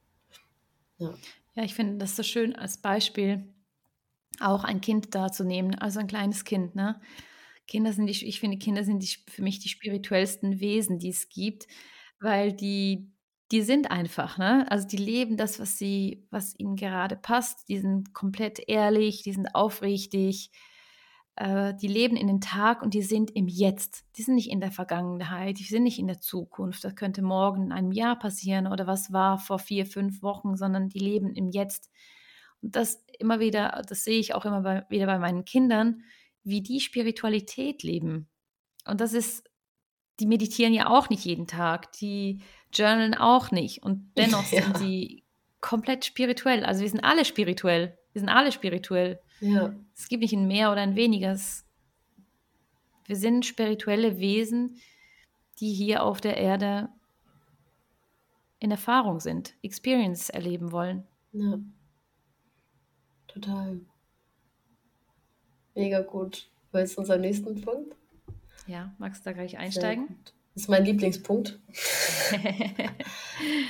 Ja, ja ich finde das so schön als Beispiel, auch ein Kind da zu nehmen, also ein kleines Kind, ne? Kinder sind die, ich finde, Kinder sind die, für mich die spirituellsten Wesen, die es gibt, weil die, die sind einfach, ne? Also die leben das, was sie, was ihnen gerade passt. Die sind komplett ehrlich, die sind aufrichtig, äh, die leben in den Tag und die sind im Jetzt. Die sind nicht in der Vergangenheit, die sind nicht in der Zukunft. Das könnte morgen in einem Jahr passieren oder was war vor vier, fünf Wochen, sondern die leben im Jetzt. Und das immer wieder, das sehe ich auch immer bei, wieder bei meinen Kindern, wie die Spiritualität leben. Und das ist, die meditieren ja auch nicht jeden Tag, die journalen auch nicht. Und dennoch ja. sind sie komplett spirituell. Also wir sind alle spirituell. Wir sind alle spirituell. Ja. Es gibt nicht ein mehr oder ein weniger. Wir sind spirituelle Wesen, die hier auf der Erde in Erfahrung sind, Experience erleben wollen. Ja. Total. Mega gut. Willst du unseren nächsten Punkt? Ja, magst du da gleich einsteigen? Das ist mein Lieblingspunkt.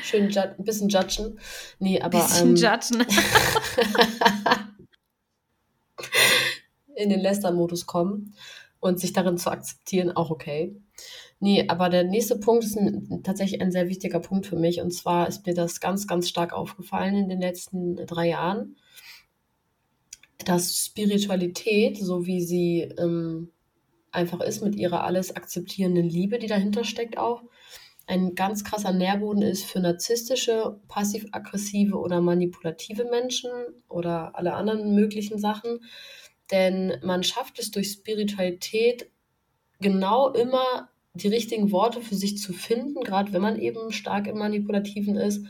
Schön ein bisschen judgen. Nee, aber. Bisschen ähm, judgen. in den Lester-Modus kommen und sich darin zu akzeptieren, auch okay. Nee, aber der nächste Punkt ist ein, tatsächlich ein sehr wichtiger Punkt für mich. Und zwar ist mir das ganz, ganz stark aufgefallen in den letzten drei Jahren dass Spiritualität, so wie sie ähm, einfach ist, mit ihrer alles akzeptierenden Liebe, die dahinter steckt, auch ein ganz krasser Nährboden ist für narzisstische, passiv-aggressive oder manipulative Menschen oder alle anderen möglichen Sachen. Denn man schafft es durch Spiritualität genau immer die richtigen Worte für sich zu finden, gerade wenn man eben stark im Manipulativen ist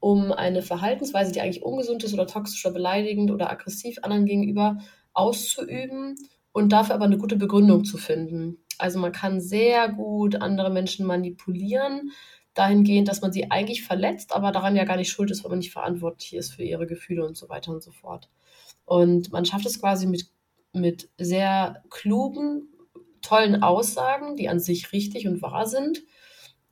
um eine Verhaltensweise, die eigentlich ungesund ist oder toxisch oder beleidigend oder aggressiv anderen gegenüber auszuüben und dafür aber eine gute Begründung zu finden. Also man kann sehr gut andere Menschen manipulieren, dahingehend, dass man sie eigentlich verletzt, aber daran ja gar nicht schuld ist, weil man nicht verantwortlich ist für ihre Gefühle und so weiter und so fort. Und man schafft es quasi mit, mit sehr klugen, tollen Aussagen, die an sich richtig und wahr sind,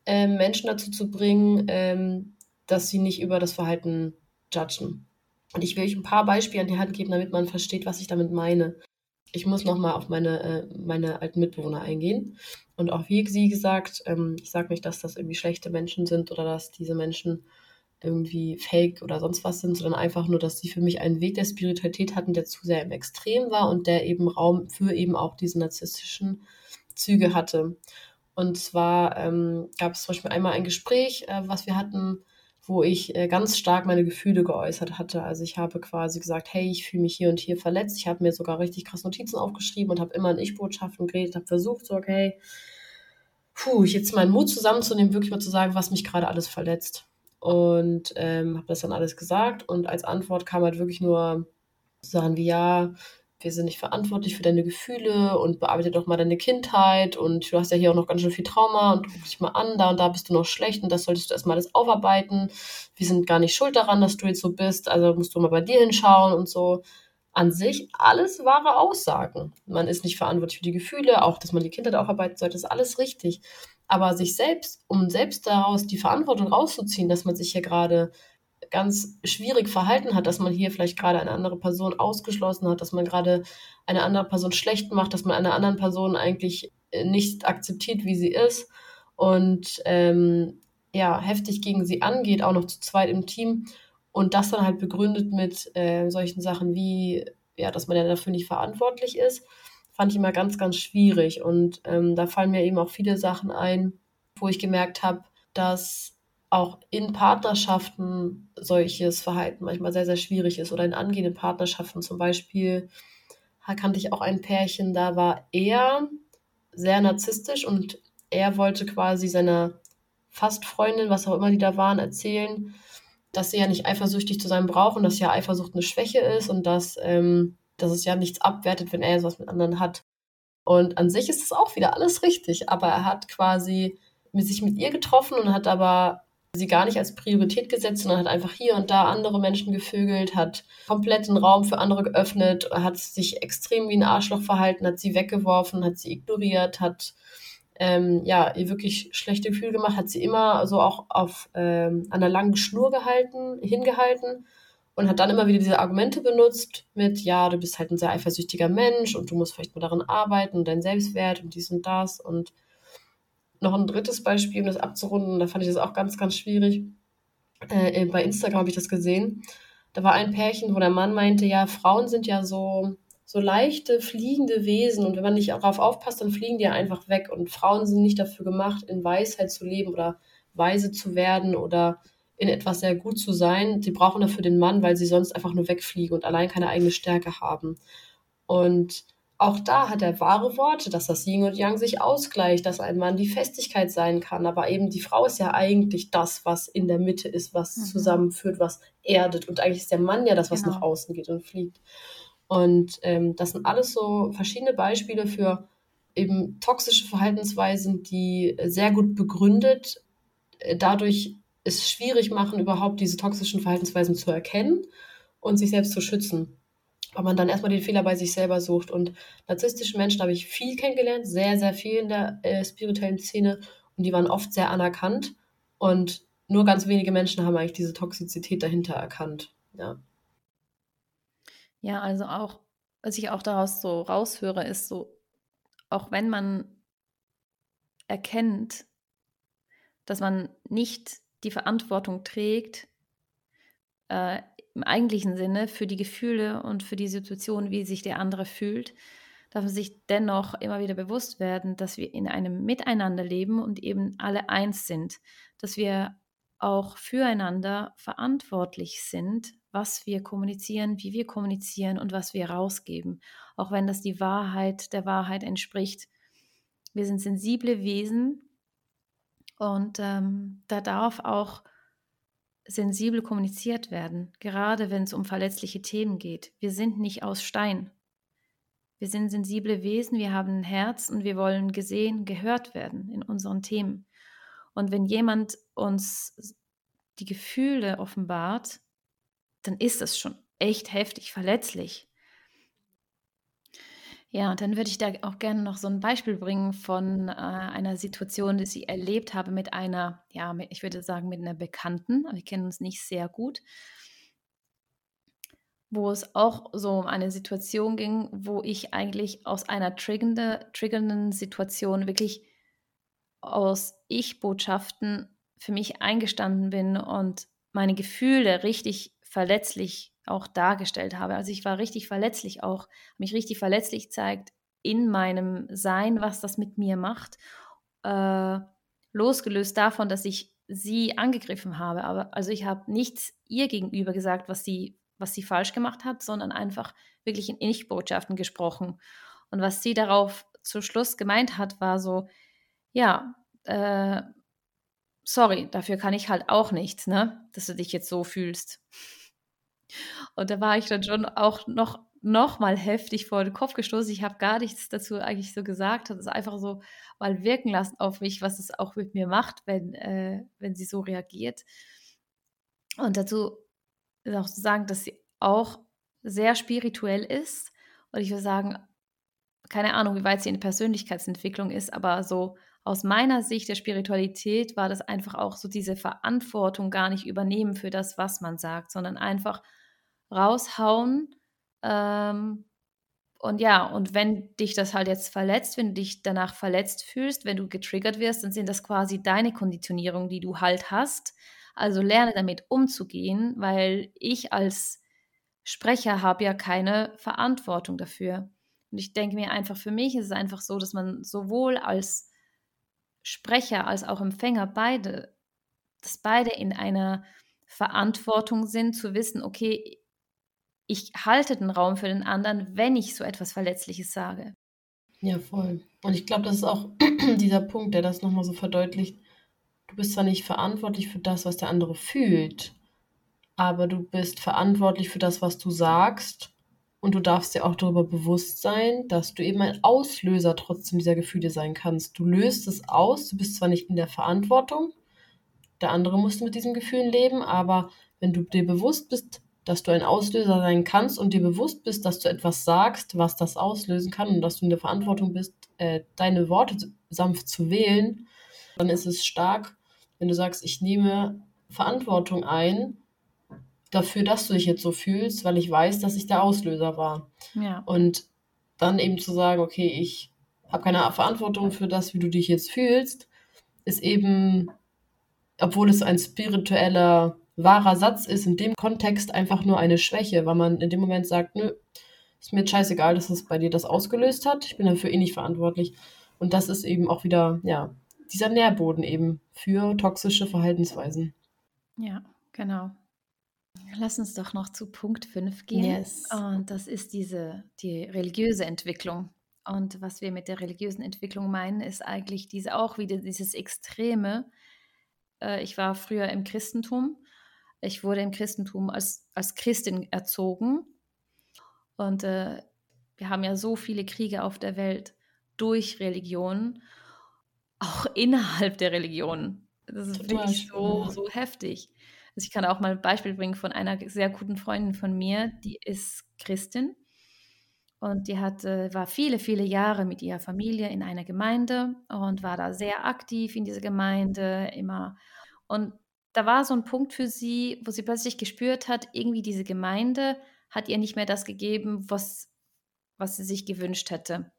äh, Menschen dazu zu bringen, ähm, dass sie nicht über das Verhalten judgen. Und ich will euch ein paar Beispiele an die Hand geben, damit man versteht, was ich damit meine. Ich muss nochmal auf meine, äh, meine alten Mitbewohner eingehen. Und auch wie sie gesagt, ähm, ich sage nicht, dass das irgendwie schlechte Menschen sind oder dass diese Menschen irgendwie fake oder sonst was sind, sondern einfach nur, dass sie für mich einen Weg der Spiritualität hatten, der zu sehr im Extrem war und der eben Raum für eben auch diese narzisstischen Züge hatte. Und zwar ähm, gab es zum Beispiel einmal ein Gespräch, äh, was wir hatten, wo ich äh, ganz stark meine Gefühle geäußert hatte. Also ich habe quasi gesagt, hey, ich fühle mich hier und hier verletzt. Ich habe mir sogar richtig krass Notizen aufgeschrieben und habe immer in Ich-Botschaften geredet, habe versucht, so, okay, puh, jetzt meinen Mut zusammenzunehmen, wirklich mal zu sagen, was mich gerade alles verletzt. Und ähm, habe das dann alles gesagt und als Antwort kam halt wirklich nur Sachen wie, ja, wir sind nicht verantwortlich für deine Gefühle und bearbeite doch mal deine Kindheit und du hast ja hier auch noch ganz schön viel Trauma und guck dich mal an, da und da bist du noch schlecht und das solltest du erstmal alles aufarbeiten. Wir sind gar nicht schuld daran, dass du jetzt so bist, also musst du mal bei dir hinschauen und so. An sich alles wahre Aussagen. Man ist nicht verantwortlich für die Gefühle, auch dass man die Kindheit aufarbeiten sollte, ist alles richtig. Aber sich selbst, um selbst daraus die Verantwortung rauszuziehen, dass man sich hier gerade ganz schwierig verhalten hat, dass man hier vielleicht gerade eine andere Person ausgeschlossen hat, dass man gerade eine andere Person schlecht macht, dass man einer anderen Person eigentlich äh, nicht akzeptiert, wie sie ist und ähm, ja, heftig gegen sie angeht, auch noch zu zweit im Team und das dann halt begründet mit äh, solchen Sachen wie, ja, dass man ja dafür nicht verantwortlich ist, fand ich immer ganz, ganz schwierig und ähm, da fallen mir eben auch viele Sachen ein, wo ich gemerkt habe, dass auch in Partnerschaften solches Verhalten manchmal sehr, sehr schwierig ist oder in angehenden Partnerschaften zum Beispiel kannte ich auch ein Pärchen, da war er sehr narzisstisch und er wollte quasi seiner Fastfreundin, was auch immer die da waren, erzählen, dass sie ja nicht eifersüchtig zu sein braucht und dass ja Eifersucht eine Schwäche ist und dass, ähm, dass es ja nichts abwertet, wenn er sowas mit anderen hat. Und an sich ist es auch wieder alles richtig, aber er hat quasi sich mit ihr getroffen und hat aber sie gar nicht als Priorität gesetzt, sondern hat einfach hier und da andere Menschen gevögelt, hat komplett den Raum für andere geöffnet, hat sich extrem wie ein Arschloch verhalten, hat sie weggeworfen, hat sie ignoriert, hat ähm, ja, ihr wirklich schlechte Gefühle gemacht, hat sie immer so auch auf ähm, an der langen Schnur gehalten, hingehalten und hat dann immer wieder diese Argumente benutzt mit, ja, du bist halt ein sehr eifersüchtiger Mensch und du musst vielleicht mal daran arbeiten und dein Selbstwert und dies und das und noch ein drittes Beispiel, um das abzurunden, da fand ich das auch ganz, ganz schwierig. Äh, bei Instagram habe ich das gesehen. Da war ein Pärchen, wo der Mann meinte, ja, Frauen sind ja so, so leichte, fliegende Wesen und wenn man nicht darauf aufpasst, dann fliegen die ja einfach weg und Frauen sind nicht dafür gemacht, in Weisheit zu leben oder weise zu werden oder in etwas sehr gut zu sein. Sie brauchen dafür den Mann, weil sie sonst einfach nur wegfliegen und allein keine eigene Stärke haben. Und auch da hat er wahre Worte, dass das Yin und Yang sich ausgleicht, dass ein Mann die Festigkeit sein kann. Aber eben die Frau ist ja eigentlich das, was in der Mitte ist, was mhm. zusammenführt, was erdet. Und eigentlich ist der Mann ja das, was genau. nach außen geht und fliegt. Und ähm, das sind alles so verschiedene Beispiele für eben toxische Verhaltensweisen, die sehr gut begründet äh, dadurch es schwierig machen, überhaupt diese toxischen Verhaltensweisen zu erkennen und sich selbst zu schützen weil man dann erstmal den Fehler bei sich selber sucht. Und narzisstische Menschen habe ich viel kennengelernt, sehr, sehr viel in der äh, spirituellen Szene und die waren oft sehr anerkannt und nur ganz wenige Menschen haben eigentlich diese Toxizität dahinter erkannt. Ja. Ja, also auch, was ich auch daraus so raushöre, ist so, auch wenn man erkennt, dass man nicht die Verantwortung trägt, äh, im eigentlichen Sinne für die Gefühle und für die Situation, wie sich der andere fühlt, darf man sich dennoch immer wieder bewusst werden, dass wir in einem Miteinander leben und eben alle eins sind, dass wir auch füreinander verantwortlich sind, was wir kommunizieren, wie wir kommunizieren und was wir rausgeben, auch wenn das die Wahrheit der Wahrheit entspricht. Wir sind sensible Wesen und ähm, da darf auch sensibel kommuniziert werden, gerade wenn es um verletzliche Themen geht. Wir sind nicht aus Stein. Wir sind sensible Wesen, wir haben ein Herz und wir wollen gesehen, gehört werden in unseren Themen. Und wenn jemand uns die Gefühle offenbart, dann ist das schon echt heftig, verletzlich. Ja, und dann würde ich da auch gerne noch so ein Beispiel bringen von äh, einer Situation, die ich erlebt habe mit einer, ja, mit, ich würde sagen, mit einer Bekannten, aber wir kennen uns nicht sehr gut, wo es auch so um eine Situation ging, wo ich eigentlich aus einer triggernde, triggernden Situation wirklich aus Ich-Botschaften für mich eingestanden bin und meine Gefühle richtig verletzlich auch dargestellt habe. Also ich war richtig verletzlich auch, mich richtig verletzlich zeigt in meinem Sein, was das mit mir macht, äh, losgelöst davon, dass ich sie angegriffen habe. Aber also ich habe nichts ihr gegenüber gesagt, was sie, was sie falsch gemacht hat, sondern einfach wirklich in Ich-Botschaften gesprochen. Und was sie darauf zu Schluss gemeint hat, war so, ja, äh, sorry, dafür kann ich halt auch nichts, ne, dass du dich jetzt so fühlst. Und da war ich dann schon auch noch, noch mal heftig vor den Kopf gestoßen. Ich habe gar nichts dazu eigentlich so gesagt, habe es einfach so mal wirken lassen auf mich, was es auch mit mir macht, wenn, äh, wenn sie so reagiert. Und dazu ist auch zu sagen, dass sie auch sehr spirituell ist. Und ich würde sagen, keine Ahnung, wie weit sie in Persönlichkeitsentwicklung ist, aber so aus meiner Sicht der Spiritualität war das einfach auch so diese Verantwortung gar nicht übernehmen für das, was man sagt, sondern einfach raushauen. Ähm, und ja, und wenn dich das halt jetzt verletzt, wenn du dich danach verletzt fühlst, wenn du getriggert wirst, dann sind das quasi deine Konditionierungen, die du halt hast. Also lerne damit umzugehen, weil ich als Sprecher habe ja keine Verantwortung dafür. Und ich denke mir einfach, für mich ist es einfach so, dass man sowohl als Sprecher als auch Empfänger beide, dass beide in einer Verantwortung sind, zu wissen, okay, ich halte den Raum für den anderen, wenn ich so etwas Verletzliches sage. Ja, voll. Und ich glaube, das ist auch dieser Punkt, der das nochmal so verdeutlicht. Du bist zwar nicht verantwortlich für das, was der andere fühlt, aber du bist verantwortlich für das, was du sagst. Und du darfst dir auch darüber bewusst sein, dass du eben ein Auslöser trotzdem dieser Gefühle sein kannst. Du löst es aus, du bist zwar nicht in der Verantwortung, der andere muss mit diesen Gefühlen leben, aber wenn du dir bewusst bist, dass du ein Auslöser sein kannst und dir bewusst bist, dass du etwas sagst, was das auslösen kann und dass du in der Verantwortung bist, äh, deine Worte sanft zu wählen, dann ist es stark, wenn du sagst, ich nehme Verantwortung ein dafür, dass du dich jetzt so fühlst, weil ich weiß, dass ich der Auslöser war. Ja. Und dann eben zu sagen, okay, ich habe keine Verantwortung für das, wie du dich jetzt fühlst, ist eben, obwohl es ein spiritueller, wahrer Satz ist, in dem Kontext einfach nur eine Schwäche, weil man in dem Moment sagt, nö, ist mir scheißegal, dass es bei dir das ausgelöst hat, ich bin dafür eh nicht verantwortlich. Und das ist eben auch wieder, ja, dieser Nährboden eben für toxische Verhaltensweisen. Ja, genau. Lass uns doch noch zu Punkt 5 gehen. Yes. Und das ist diese, die religiöse Entwicklung. Und was wir mit der religiösen Entwicklung meinen, ist eigentlich diese auch wieder dieses Extreme. Äh, ich war früher im Christentum. Ich wurde im Christentum als, als Christin erzogen. Und äh, wir haben ja so viele Kriege auf der Welt durch Religion, auch innerhalb der Religion. Das ist Total wirklich so, so heftig. Also ich kann auch mal ein Beispiel bringen von einer sehr guten Freundin von mir, die ist Christin und die hat, äh, war viele, viele Jahre mit ihrer Familie in einer Gemeinde und war da sehr aktiv in dieser Gemeinde immer. Und da war so ein Punkt für sie, wo sie plötzlich gespürt hat, irgendwie diese Gemeinde hat ihr nicht mehr das gegeben, was, was sie sich gewünscht hätte.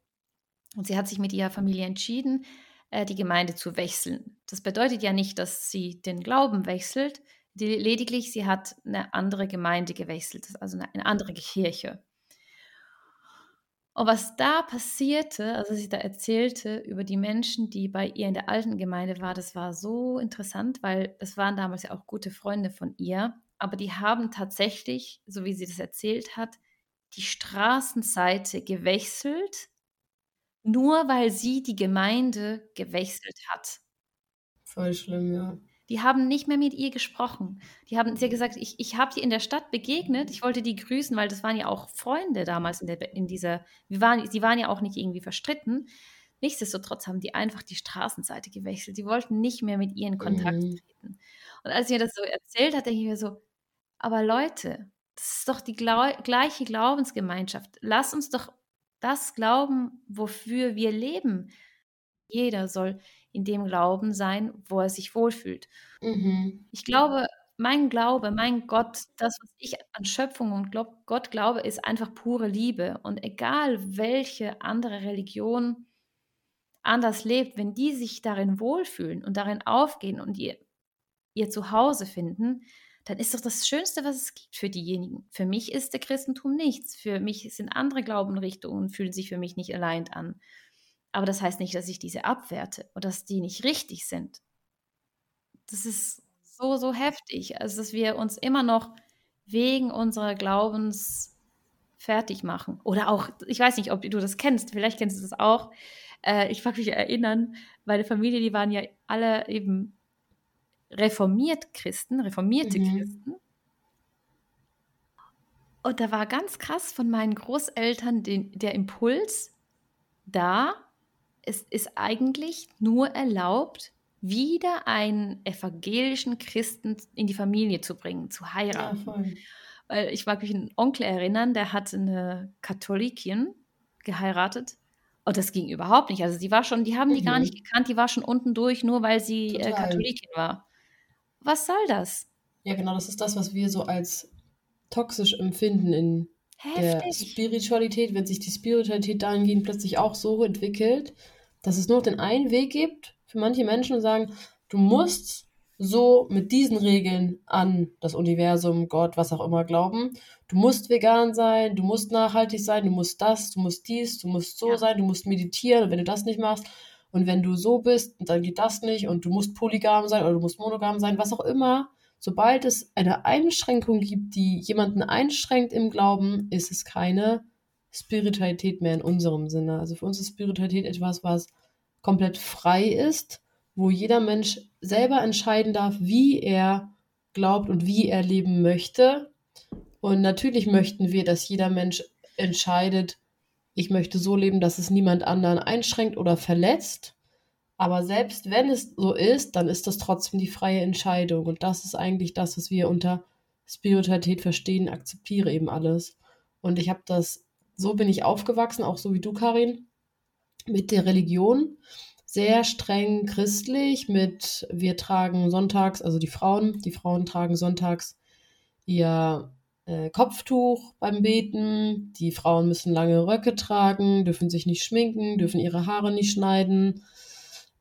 Und sie hat sich mit ihrer Familie entschieden, äh, die Gemeinde zu wechseln. Das bedeutet ja nicht, dass sie den Glauben wechselt, die, lediglich sie hat eine andere Gemeinde gewechselt, also eine, eine andere Kirche. Und was da passierte, also sie da erzählte über die Menschen, die bei ihr in der alten Gemeinde waren, das war so interessant, weil das waren damals ja auch gute Freunde von ihr, aber die haben tatsächlich, so wie sie das erzählt hat, die Straßenseite gewechselt, nur weil sie die Gemeinde gewechselt hat. Voll schlimm, ja. Die haben nicht mehr mit ihr gesprochen. Die haben, sie gesagt, ich, ich habe sie in der Stadt begegnet, ich wollte die grüßen, weil das waren ja auch Freunde damals in, der, in dieser, wir waren, sie waren ja auch nicht irgendwie verstritten. Nichtsdestotrotz haben die einfach die Straßenseite gewechselt. Die wollten nicht mehr mit ihr in Kontakt Mhm. treten. Und als sie mir das so erzählt hat, denke ich mir so, aber Leute, das ist doch die glau gleiche Glaubensgemeinschaft. Lass uns doch das glauben, wofür wir leben. Jeder soll in dem Glauben sein, wo er sich wohlfühlt. Mhm. Ich glaube, mein Glaube, mein Gott, das, was ich an Schöpfung und glaub, Gott glaube, ist einfach pure Liebe. Und egal, welche andere Religion anders lebt, wenn die sich darin wohlfühlen und darin aufgehen und ihr, ihr Zuhause finden, dann ist doch das Schönste, was es gibt für diejenigen. Für mich ist der Christentum nichts. Für mich sind andere Glaubenrichtungen, fühlen sich für mich nicht allein an. Aber das heißt nicht, dass ich diese abwerte oder dass die nicht richtig sind. Das ist so, so heftig, also dass wir uns immer noch wegen unserer Glaubens fertig machen. Oder auch, ich weiß nicht, ob du das kennst, vielleicht kennst du das auch. Äh, ich mag mich erinnern, meine Familie, die waren ja alle eben reformiert Christen, reformierte Mhm. Christen. Und da war ganz krass von meinen Großeltern den, der Impuls, da es ist eigentlich nur erlaubt, wieder einen evangelischen Christen in die Familie zu bringen, zu Ja, heiraten. voll. Weil ich mag mich an einen Onkel erinnern, der hat eine Katholikin geheiratet. Und das ging überhaupt nicht. Also die war schon, die haben die gar nicht Mhm. gekannt, die war schon unten durch, nur weil sie äh, Total. Katholikin war. Was soll das? Ja, genau, das ist das, was wir so als toxisch empfinden in der Heftig. Spiritualität, wenn sich die Spiritualität dahingehend plötzlich auch so entwickelt, dass es nur den einen Weg gibt für manche Menschen und sagen, du musst so mit diesen Regeln an das Universum, Gott, was auch immer glauben. Du musst vegan sein, du musst nachhaltig sein, du musst das, du musst dies, du musst so Ja. sein, du musst meditieren und wenn du das nicht machst und wenn du so bist, dann geht das nicht und du musst polygam sein oder du musst monogam sein, was auch immer. Sobald es eine Einschränkung gibt, die jemanden einschränkt im Glauben, ist es keine Spiritualität mehr in unserem Sinne. Also für uns ist Spiritualität etwas, was komplett frei ist, wo jeder Mensch selber entscheiden darf, wie er glaubt und wie er leben möchte. Und natürlich möchten wir, dass jeder Mensch entscheidet, ich möchte so leben, dass es niemand anderen einschränkt oder verletzt. Aber selbst wenn es so ist, dann ist das trotzdem die freie Entscheidung. Und das ist eigentlich das, was wir unter Spiritualität verstehen, akzeptiere eben alles. Und ich habe das, so bin ich aufgewachsen, auch so wie du, Karin, mit der Religion. Sehr streng christlich, mit wir tragen sonntags, also die Frauen, die Frauen tragen sonntags ihr äh, Kopftuch beim Beten. Die Frauen müssen lange Röcke tragen, dürfen sich nicht schminken, dürfen ihre Haare nicht schneiden.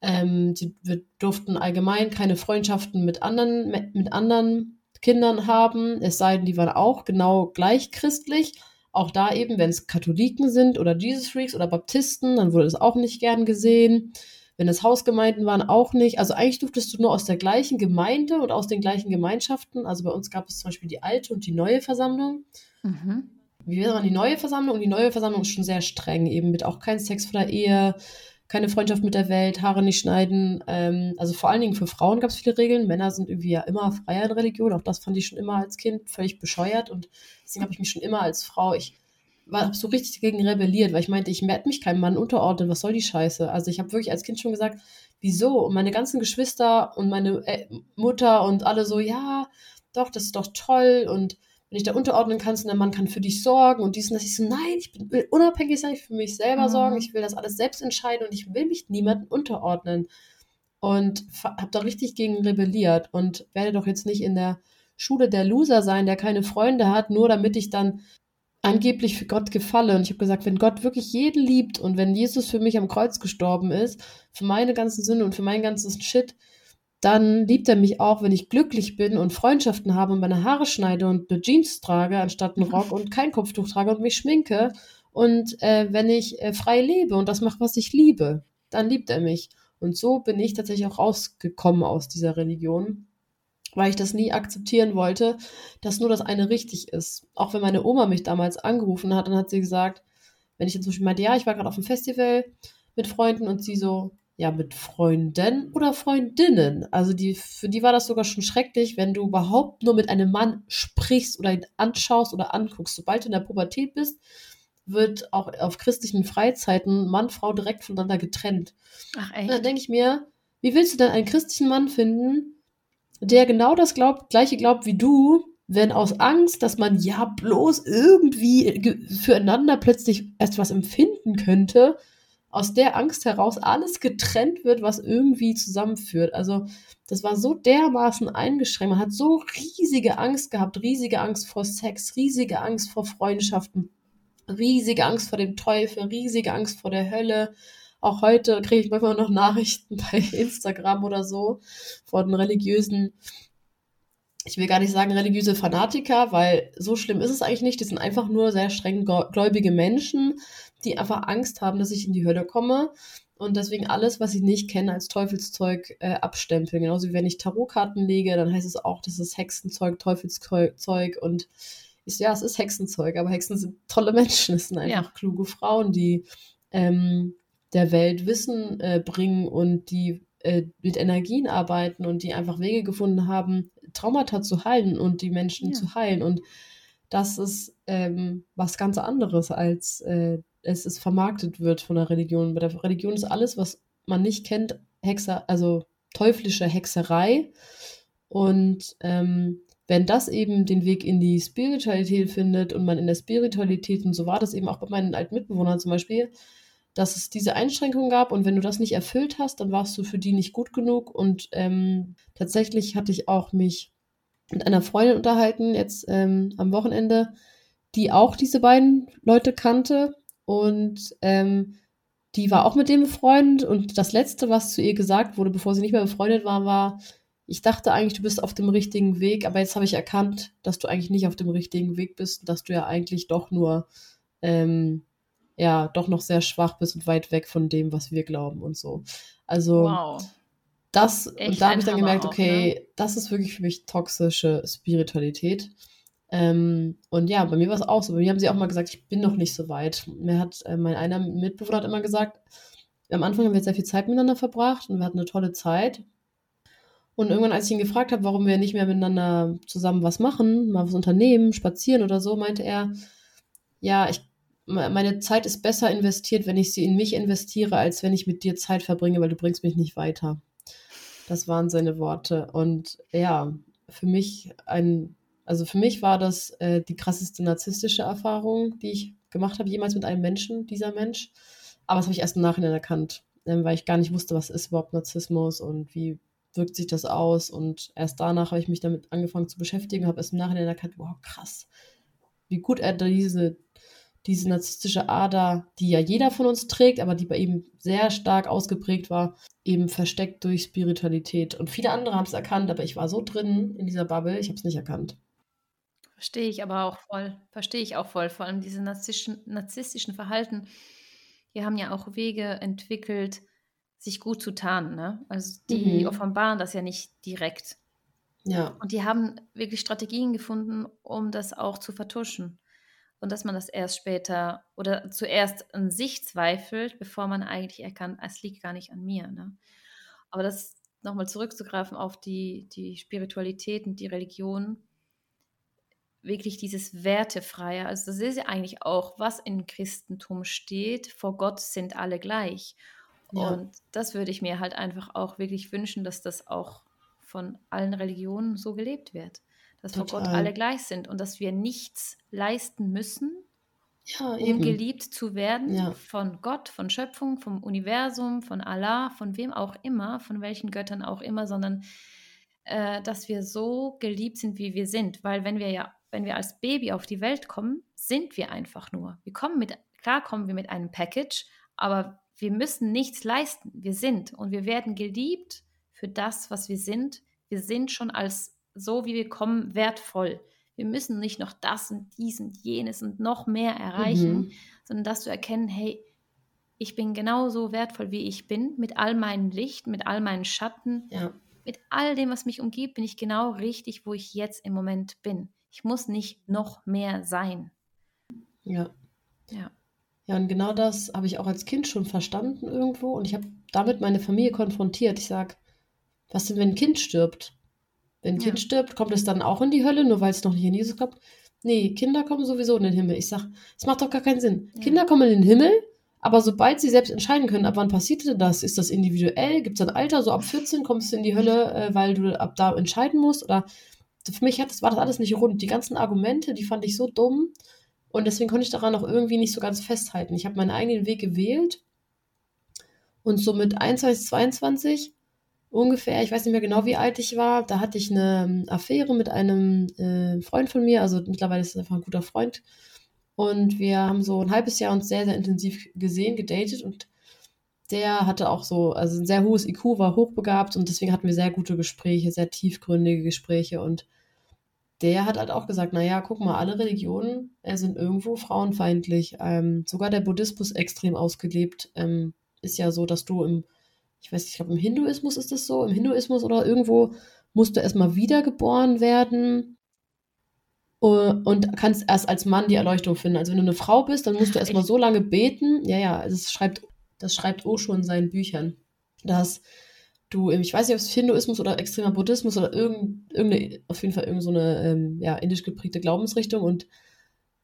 Ähm, sie wir durften allgemein keine Freundschaften mit anderen, mit anderen Kindern haben, es sei denn, die waren auch genau gleich christlich. Auch da eben, wenn es Katholiken sind oder Jesus Freaks oder Baptisten, dann wurde es auch nicht gern gesehen. Wenn es Hausgemeinden waren, auch nicht. Also eigentlich durftest du nur aus der gleichen Gemeinde und aus den gleichen Gemeinschaften. Also bei uns gab es zum Beispiel die alte und die neue Versammlung. Mhm. Wir waren die neue Versammlung und die neue Versammlung ist schon sehr streng, eben mit auch kein Sex vor der Ehe, keine Freundschaft mit der Welt, Haare nicht schneiden. Ähm, also vor allen Dingen für Frauen gab es viele Regeln. Männer sind irgendwie ja immer freier in Religion. Auch das fand ich schon immer als Kind völlig bescheuert. Und deswegen habe ich mich schon immer als Frau, ich habe so richtig dagegen rebelliert, weil ich meinte, ich werde mich keinem Mann unterordnen. Was soll die Scheiße? Also ich habe wirklich als Kind schon gesagt, wieso? Und meine ganzen Geschwister und meine äh, Mutter und alle so, ja, doch, das ist doch toll. Und wenn ich da unterordnen kannst und der Mann kann für dich sorgen und dies und das. Ich so, nein, ich will unabhängig sein, ich will für mich selber mhm. sorgen, ich will das alles selbst entscheiden und ich will mich niemandem unterordnen. Und habe da richtig gegen rebelliert und werde doch jetzt nicht in der Schule der Loser sein, der keine Freunde hat, nur damit ich dann angeblich für Gott gefalle. Und ich habe gesagt, wenn Gott wirklich jeden liebt und wenn Jesus für mich am Kreuz gestorben ist, für meine ganzen Sünde und für meinen ganzen Shit, dann liebt er mich auch, wenn ich glücklich bin und Freundschaften habe und meine Haare schneide und eine Jeans trage anstatt einen Rock und kein Kopftuch trage und mich schminke. Und äh, wenn ich äh, frei lebe und das mache, was ich liebe, dann liebt er mich. Und so bin ich tatsächlich auch rausgekommen aus dieser Religion, weil ich das nie akzeptieren wollte, dass nur das eine richtig ist. Auch wenn meine Oma mich damals angerufen hat, dann hat sie gesagt, wenn ich jetzt zum Beispiel meinte, ja, ich war gerade auf einem Festival mit Freunden und sie so, ja, mit Freunden oder Freundinnen. Also die, für die war das sogar schon schrecklich, wenn du überhaupt nur mit einem Mann sprichst oder ihn anschaust oder anguckst. Sobald du in der Pubertät bist, wird auch auf christlichen Freizeiten Mann, Frau direkt voneinander getrennt. Ach echt? Und dann denke ich mir, wie willst du denn einen christlichen Mann finden, der genau das glaubt, gleiche glaubt wie du, wenn aus Angst, dass man ja bloß irgendwie füreinander plötzlich erst was empfinden könnte, aus der Angst heraus alles getrennt wird, was irgendwie zusammenführt. Also das war so dermaßen eingeschränkt. Man hat so riesige Angst gehabt, riesige Angst vor Sex, riesige Angst vor Freundschaften, riesige Angst vor dem Teufel, riesige Angst vor der Hölle. Auch heute kriege ich manchmal noch Nachrichten bei Instagram oder so von religiösen, ich will gar nicht sagen religiöse Fanatiker, weil so schlimm ist es eigentlich nicht. Die sind einfach nur sehr streng gläubige Menschen, die einfach Angst haben, dass ich in die Hölle komme und deswegen alles, was ich nicht kenne, als Teufelszeug äh, abstempeln. Genauso wie wenn ich Tarotkarten lege, dann heißt es auch, das ist Hexenzeug, Teufelszeug und ich, ja, es ist Hexenzeug, aber Hexen sind tolle Menschen, es sind einfach ja. kluge Frauen, die ähm, der Welt Wissen äh, bringen und die äh, mit Energien arbeiten und die einfach Wege gefunden haben, Traumata zu heilen und die Menschen ja. zu heilen. Und das ist ähm, was ganz anderes als äh, es ist vermarktet wird von der Religion. Bei der Religion ist alles, was man nicht kennt, Hexer, also teuflische Hexerei. Und ähm, wenn das eben den Weg in die Spiritualität findet und man in der Spiritualität, und so war das eben auch bei meinen alten Mitbewohnern zum Beispiel, dass es diese Einschränkungen gab und wenn du das nicht erfüllt hast, dann warst du für die nicht gut genug. Und ähm, tatsächlich hatte ich auch mich mit einer Freundin unterhalten, jetzt ähm, am Wochenende, die auch diese beiden Leute kannte und ähm, die war auch mit dem befreundet. Und das Letzte, was zu ihr gesagt wurde, bevor sie nicht mehr befreundet war, war, ich dachte eigentlich, du bist auf dem richtigen Weg, aber jetzt habe ich erkannt, dass du eigentlich nicht auf dem richtigen Weg bist, dass du ja eigentlich doch nur, ähm, ja, doch noch sehr schwach bist und weit weg von dem, was wir glauben und so. Also, wow. das, Echt und da habe ich dann gemerkt, okay, ne? das ist wirklich für mich toxische Spiritualität. Ähm, und ja, bei mir war es auch so. Bei mir haben sie auch mal gesagt, ich bin noch nicht so weit. Mir hat äh, mein einer Mitbewohner hat immer gesagt, am Anfang haben wir sehr viel Zeit miteinander verbracht und wir hatten eine tolle Zeit. Und irgendwann, als ich ihn gefragt habe, warum wir nicht mehr miteinander zusammen was machen, mal was unternehmen, spazieren oder so, meinte er, ja, ich meine Zeit ist besser investiert, wenn ich sie in mich investiere, als wenn ich mit dir Zeit verbringe, weil du bringst mich nicht weiter. Das waren seine Worte. Und ja, für mich ein, also für mich war das äh, die krasseste narzisstische Erfahrung, die ich gemacht habe, jemals mit einem Menschen, dieser Mensch. Aber das habe ich erst im Nachhinein erkannt, äh, weil ich gar nicht wusste, was ist überhaupt Narzissmus und wie wirkt sich das aus. Und erst danach habe ich mich damit angefangen zu beschäftigen, habe erst im Nachhinein erkannt, wow, krass, wie gut er diese diese narzisstische Ader, die ja jeder von uns trägt, aber die bei ihm sehr stark ausgeprägt war, eben versteckt durch Spiritualität. Und viele andere haben es erkannt, aber ich war so drin in dieser Bubble, ich habe es nicht erkannt. Verstehe ich aber auch voll. Verstehe ich auch voll. Vor allem diese narzisstischen, narzisstischen Verhalten. Die haben ja auch Wege entwickelt, sich gut zu tarnen. Ne? Also die mhm. offenbaren das ja nicht direkt. Ja. Und die haben wirklich Strategien gefunden, um das auch zu vertuschen und dass man das erst später oder zuerst an sich zweifelt, bevor man eigentlich erkannt, es liegt gar nicht an mir. Ne? Aber das nochmal zurückzugreifen auf die, die Spiritualität und die Religion, wirklich dieses Wertefreie, also das ist ja eigentlich auch, was im Christentum steht, vor Gott sind alle gleich. Ja. Und das würde ich mir halt einfach auch wirklich wünschen, dass das auch von allen Religionen so gelebt wird dass Total. vor Gott alle gleich sind und dass wir nichts leisten müssen, ja, um geliebt zu werden ja. von Gott, von Schöpfung, vom Universum, von Allah, von wem auch immer, von welchen Göttern auch immer, sondern äh, dass wir so geliebt sind, wie wir sind. Weil wenn wir ja, wenn wir als Baby auf die Welt kommen, sind wir einfach nur. Wir kommen mit, klar kommen wir mit einem Package, aber wir müssen nichts leisten. Wir sind und wir werden geliebt für das, was wir sind. Wir sind schon als so wie wir kommen, wertvoll. Wir müssen nicht noch das und dies und jenes und noch mehr erreichen, mhm. sondern dass du erkennen, hey, ich bin genauso wertvoll, wie ich bin, mit all meinem Licht, mit all meinen Schatten, ja. mit all dem, was mich umgibt, bin ich genau richtig, wo ich jetzt im Moment bin. Ich muss nicht noch mehr sein. Ja. Ja. Ja, und genau das habe ich auch als Kind schon verstanden irgendwo und ich habe damit meine Familie konfrontiert. Ich sage, was denn, wenn ein Kind stirbt? Wenn ein ja. Kind stirbt, kommt es dann auch in die Hölle, nur weil es noch nicht in Jesus kommt? Nee, Kinder kommen sowieso in den Himmel. Ich sage, es macht doch gar keinen Sinn. Ja. Kinder kommen in den Himmel, aber sobald sie selbst entscheiden können, ab wann passiert das? Ist das individuell? Gibt es ein Alter? So ab 14 kommst du in die Hölle, äh, weil du ab da entscheiden musst? Oder für mich hat das, war das alles nicht rund. Die ganzen Argumente, die fand ich so dumm. Und deswegen konnte ich daran auch irgendwie nicht so ganz festhalten. Ich habe meinen eigenen Weg gewählt. Und so mit 21, 22 ungefähr, ich weiß nicht mehr genau, wie alt ich war, da hatte ich eine ähm, Affäre mit einem äh, Freund von mir, also mittlerweile ist es einfach ein guter Freund. Und wir haben so ein halbes Jahr uns sehr, sehr intensiv gesehen, gedatet. Und der hatte auch so, also ein sehr hohes IQ, war hochbegabt. Und deswegen hatten wir sehr gute Gespräche, sehr tiefgründige Gespräche. Und der hat halt auch gesagt, naja, guck mal, alle Religionen äh, sind irgendwo frauenfeindlich. Ähm, sogar der Buddhismus extrem ausgelebt. Ähm, ist ja so, dass du im ich weiß nicht, ich glaube im Hinduismus ist das so, im Hinduismus oder irgendwo musst du erstmal wiedergeboren werden und kannst erst als Mann die Erleuchtung finden. Also wenn du eine Frau bist, dann musst du erstmal so lange beten. Ja, ja, das schreibt, das schreibt Osho in seinen Büchern, dass du, ich weiß nicht, ob es Hinduismus oder extremer Buddhismus oder irgendeine, auf jeden Fall irgendeine so ähm, ja, indisch geprägte Glaubensrichtung und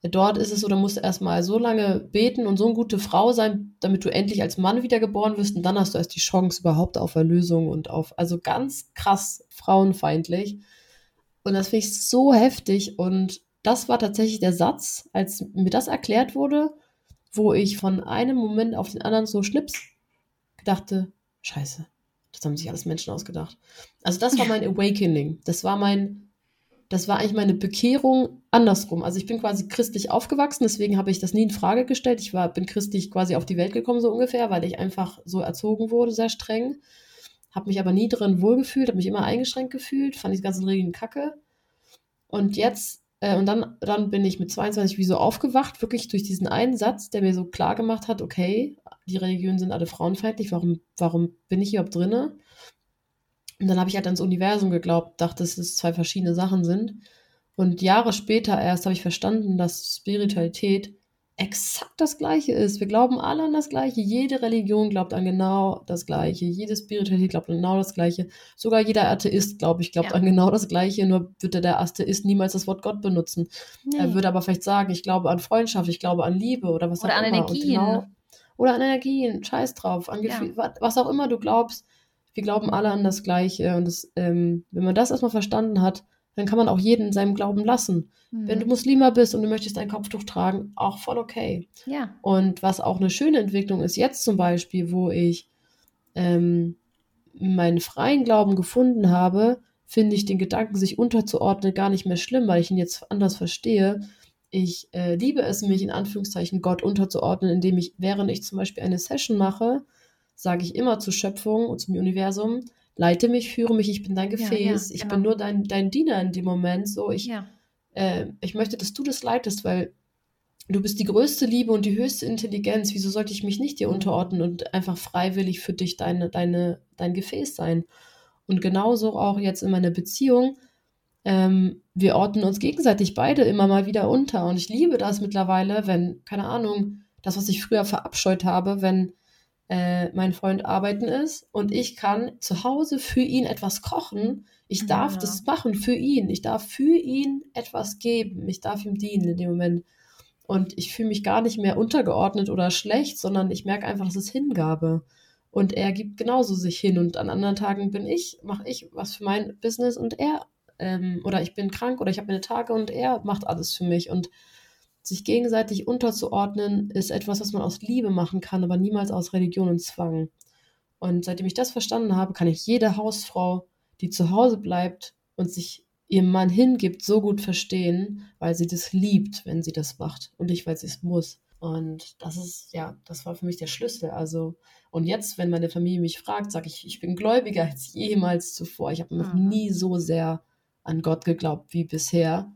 Dort ist es so, da musst du erstmal so lange beten und so eine gute Frau sein, damit du endlich als Mann wiedergeboren wirst und dann hast du erst die Chance überhaupt auf Erlösung und auf, also ganz krass frauenfeindlich. Und das finde ich so heftig und das war tatsächlich der Satz, als mir das erklärt wurde, wo ich von einem Moment auf den anderen so schnips dachte, scheiße, das haben sich alles Menschen ausgedacht. Also das war mein Awakening. Das war mein, das war eigentlich meine Bekehrung andersrum. Also ich bin quasi christlich aufgewachsen, deswegen habe ich das nie in Frage gestellt. Ich war, bin christlich quasi auf die Welt gekommen, so ungefähr, weil ich einfach so erzogen wurde, sehr streng. Habe mich aber nie drin wohlgefühlt, habe mich immer eingeschränkt gefühlt, fand die ganzen Regeln kacke. Und jetzt, äh, und dann, dann bin ich mit 22 wie so aufgewacht, wirklich durch diesen einen Satz, der mir so klar gemacht hat, okay, die Religionen sind alle frauenfeindlich, warum, warum bin ich überhaupt drinne? Und dann habe ich halt ans Universum geglaubt, dachte, dass es zwei verschiedene Sachen sind. Und Jahre später erst habe ich verstanden, dass Spiritualität exakt das Gleiche ist. Wir glauben alle an das Gleiche. Jede Religion glaubt an genau das Gleiche. Jede Spiritualität glaubt an genau das Gleiche. Sogar jeder Atheist, glaube ich, glaubt ja. an genau das Gleiche. Nur würde der Atheist niemals das Wort Gott benutzen. Nee. Er würde aber vielleicht sagen, ich glaube an Freundschaft, ich glaube an Liebe oder was oder auch an immer. Energien. Genau, oder an Energien. Scheiß drauf. An ja. was auch immer du glaubst. Wir glauben alle an das Gleiche. Und das, ähm, wenn man das erstmal verstanden hat, dann kann man auch jeden in seinem Glauben lassen. Mhm. Wenn du Muslima bist und du möchtest ein Kopftuch tragen, auch voll okay. Ja. Und was auch eine schöne Entwicklung ist, jetzt zum Beispiel, wo ich ähm, meinen freien Glauben gefunden habe, finde ich den Gedanken, sich unterzuordnen, gar nicht mehr schlimm, weil ich ihn jetzt anders verstehe. Ich äh, liebe es, mich in Anführungszeichen Gott unterzuordnen, indem ich, während ich zum Beispiel eine Session mache, sage ich immer zur Schöpfung und zum Universum, leite mich, führe mich, ich bin dein Gefäß, ja, ja, ich genau. bin nur dein, dein Diener in dem Moment. So, ich, ja. äh, ich möchte, dass du das leitest, weil du bist die größte Liebe und die höchste Intelligenz. Wieso sollte ich mich nicht dir unterordnen und einfach freiwillig für dich deine, deine, dein Gefäß sein? Und genauso auch jetzt in meiner Beziehung. Ähm, wir ordnen uns gegenseitig beide immer mal wieder unter. Und ich liebe das mittlerweile, wenn, keine Ahnung, das, was ich früher verabscheut habe, wenn äh, mein Freund arbeiten ist und ich kann zu Hause für ihn etwas kochen. Ich darf ja. das machen für ihn. Ich darf für ihn etwas geben. Ich darf ihm dienen in dem Moment. Und ich fühle mich gar nicht mehr untergeordnet oder schlecht, sondern ich merke einfach, dass es Hingabe. Und er gibt genauso sich hin. Und an anderen Tagen bin ich, mache ich was für mein Business und er, ähm, oder ich bin krank oder ich habe meine Tage und er macht alles für mich. Und sich gegenseitig unterzuordnen, ist etwas, was man aus Liebe machen kann, aber niemals aus Religion und Zwang. Und seitdem ich das verstanden habe, kann ich jede Hausfrau, die zu Hause bleibt und sich ihrem Mann hingibt, so gut verstehen, weil sie das liebt, wenn sie das macht und nicht, weil sie es muss. Und das ist, ja, das war für mich der Schlüssel. Also, und jetzt, wenn meine Familie mich fragt, sage ich, ich bin gläubiger als jemals zuvor. Ich habe noch mhm. nie so sehr an Gott geglaubt wie bisher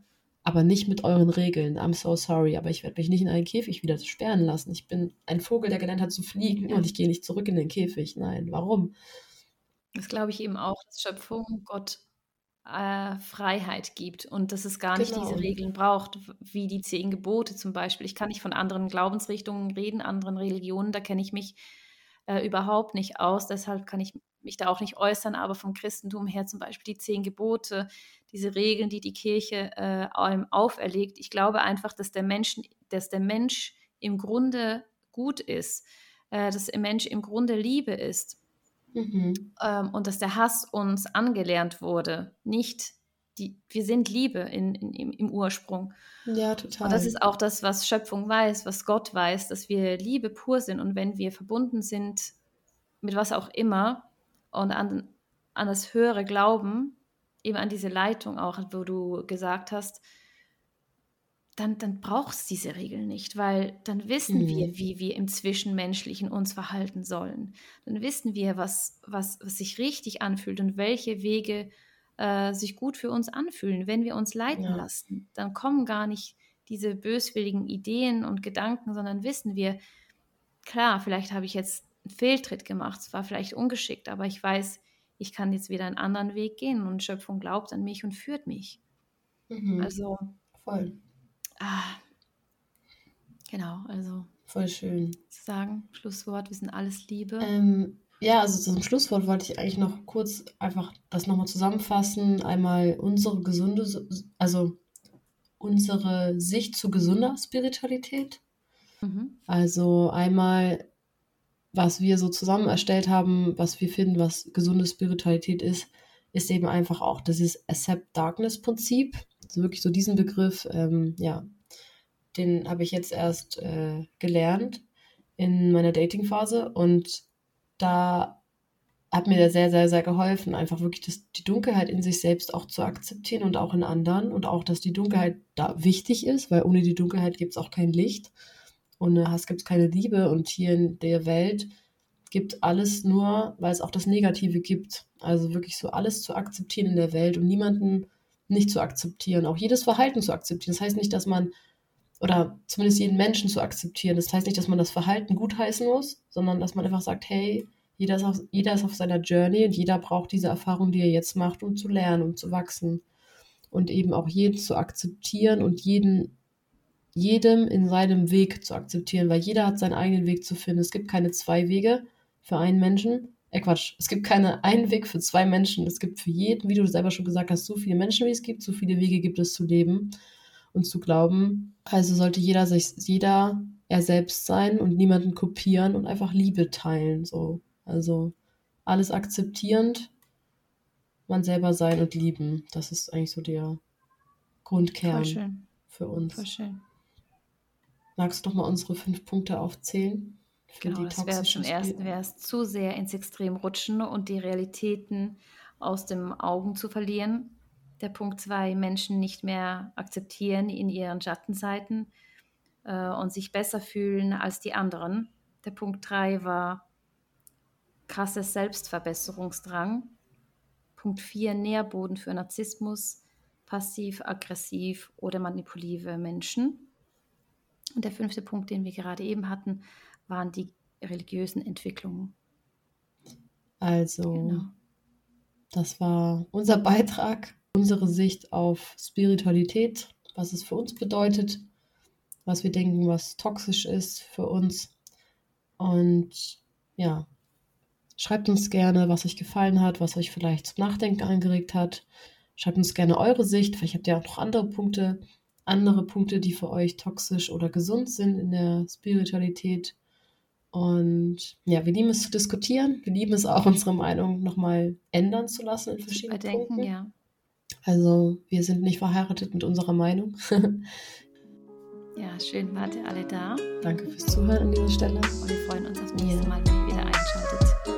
aber nicht mit euren Regeln. I'm so sorry, aber ich werde mich nicht in einen Käfig wieder sperren lassen. Ich bin ein Vogel, der gelernt hat zu fliegen und ich gehe nicht zurück in den Käfig. Nein, warum? Das glaube ich eben auch, dass Schöpfung Gott äh, Freiheit gibt und dass es gar nicht genau. diese Regeln braucht, wie die zehn Gebote zum Beispiel. Ich kann nicht von anderen Glaubensrichtungen reden, anderen Religionen, da kenne ich mich äh, überhaupt nicht aus. Deshalb kann ich mich da auch nicht äußern, aber vom Christentum her zum Beispiel die zehn Gebote, diese Regeln, die die Kirche äh, auferlegt. Ich glaube einfach, dass der Mensch, dass der Mensch im Grunde gut ist, äh, dass der Mensch im Grunde Liebe ist mhm. ähm, und dass der Hass uns angelernt wurde, nicht die, wir sind Liebe in, in, im, im, Ursprung. Ja, total. Und das ist auch das, was Schöpfung weiß, was Gott weiß, dass wir Liebe pur sind und wenn wir verbunden sind mit was auch immer und an, an das höhere Glauben, eben an diese Leitung auch, wo du gesagt hast, dann, dann brauchst du diese Regeln nicht, weil dann wissen mhm. wir, wie wir im Zwischenmenschlichen uns verhalten sollen. Dann wissen wir, was, was, was sich richtig anfühlt und welche Wege äh, sich gut für uns anfühlen. Wenn wir uns leiten ja. lassen, dann kommen gar nicht diese böswilligen Ideen und Gedanken, sondern wissen wir, klar, vielleicht habe ich jetzt einen Fehltritt gemacht, es war vielleicht ungeschickt, aber ich weiß, ich kann jetzt wieder einen anderen Weg gehen und Schöpfung glaubt an mich und führt mich. Mhm. Also. Voll. Ah, genau, also. Voll schön. Zu sagen, Schlusswort, wir sind alles Liebe. Ähm, ja, also zum Schlusswort wollte ich eigentlich noch kurz einfach das nochmal zusammenfassen. Einmal unsere gesunde, also unsere Sicht zu gesunder Spiritualität. Mhm. Also einmal was wir so zusammen erstellt haben, was wir finden, was gesunde Spiritualität ist, ist eben einfach auch dieses Accept Darkness Prinzip. Also wirklich so diesen Begriff, ähm, ja, den habe ich jetzt erst äh, gelernt in meiner Dating-Phase und da hat mir der sehr, sehr, sehr geholfen, einfach wirklich das, die Dunkelheit in sich selbst auch zu akzeptieren und auch in anderen und auch, dass die Dunkelheit da wichtig ist, weil ohne die Dunkelheit gibt es auch kein Licht. Ohne Hass gibt es keine Liebe und hier in der Welt gibt alles nur, weil es auch das Negative gibt. Also wirklich so alles zu akzeptieren in der Welt und niemanden nicht zu akzeptieren, auch jedes Verhalten zu akzeptieren. Das heißt nicht, dass man, oder zumindest jeden Menschen zu akzeptieren, das heißt nicht, dass man das Verhalten gutheißen muss, sondern dass man einfach sagt, hey, jeder ist, auf, jeder ist auf seiner Journey und jeder braucht diese Erfahrung, die er jetzt macht, um zu lernen, um zu wachsen. Und eben auch jeden zu akzeptieren und jeden jedem in seinem Weg zu akzeptieren, weil jeder hat seinen eigenen Weg zu finden. Es gibt keine zwei Wege für einen Menschen. Äh, Quatsch, es gibt keinen einen Weg für zwei Menschen. Es gibt für jeden, wie du selber schon gesagt hast, so viele Menschen, wie es gibt, so viele Wege gibt es zu leben und zu glauben. Also sollte jeder sich, jeder er selbst sein und niemanden kopieren und einfach Liebe teilen. So. Also alles akzeptierend, man selber sein und lieben. Das ist eigentlich so der Grundkern für uns. Voll schön. Magst du doch mal unsere fünf Punkte aufzählen? Genau, das wäre zum ersten wäre es zu sehr ins Extrem rutschen und die Realitäten aus den Augen zu verlieren. Der Punkt zwei, Menschen nicht mehr akzeptieren in ihren Schattenseiten äh, und sich besser fühlen als die anderen. Der Punkt drei war krasses Selbstverbesserungsdrang. Punkt vier, Nährboden für Narzissmus, passiv, aggressiv oder manipulative Menschen. Und der fünfte Punkt, den wir gerade eben hatten, waren die religiösen Entwicklungen. Also, genau. das war unser Beitrag, unsere Sicht auf Spiritualität, was es für uns bedeutet, was wir denken, was toxisch ist für uns. Und ja, schreibt uns gerne, was euch gefallen hat, was euch vielleicht zum Nachdenken angeregt hat. Schreibt uns gerne eure Sicht. Vielleicht habt ihr auch noch andere Punkte, andere Punkte, die für euch toxisch oder gesund sind in der Spiritualität. Und ja, wir lieben es zu diskutieren. Wir lieben es auch, unsere Meinung nochmal ändern zu lassen in verschiedenen Überdenken, Punkten. Ja. Also wir sind nicht verheiratet mit unserer Meinung. ja, schön wart ihr alle da. Danke fürs Zuhören an dieser Stelle. Und wir freuen uns das nächste Mal, wenn ihr wieder einschaltet.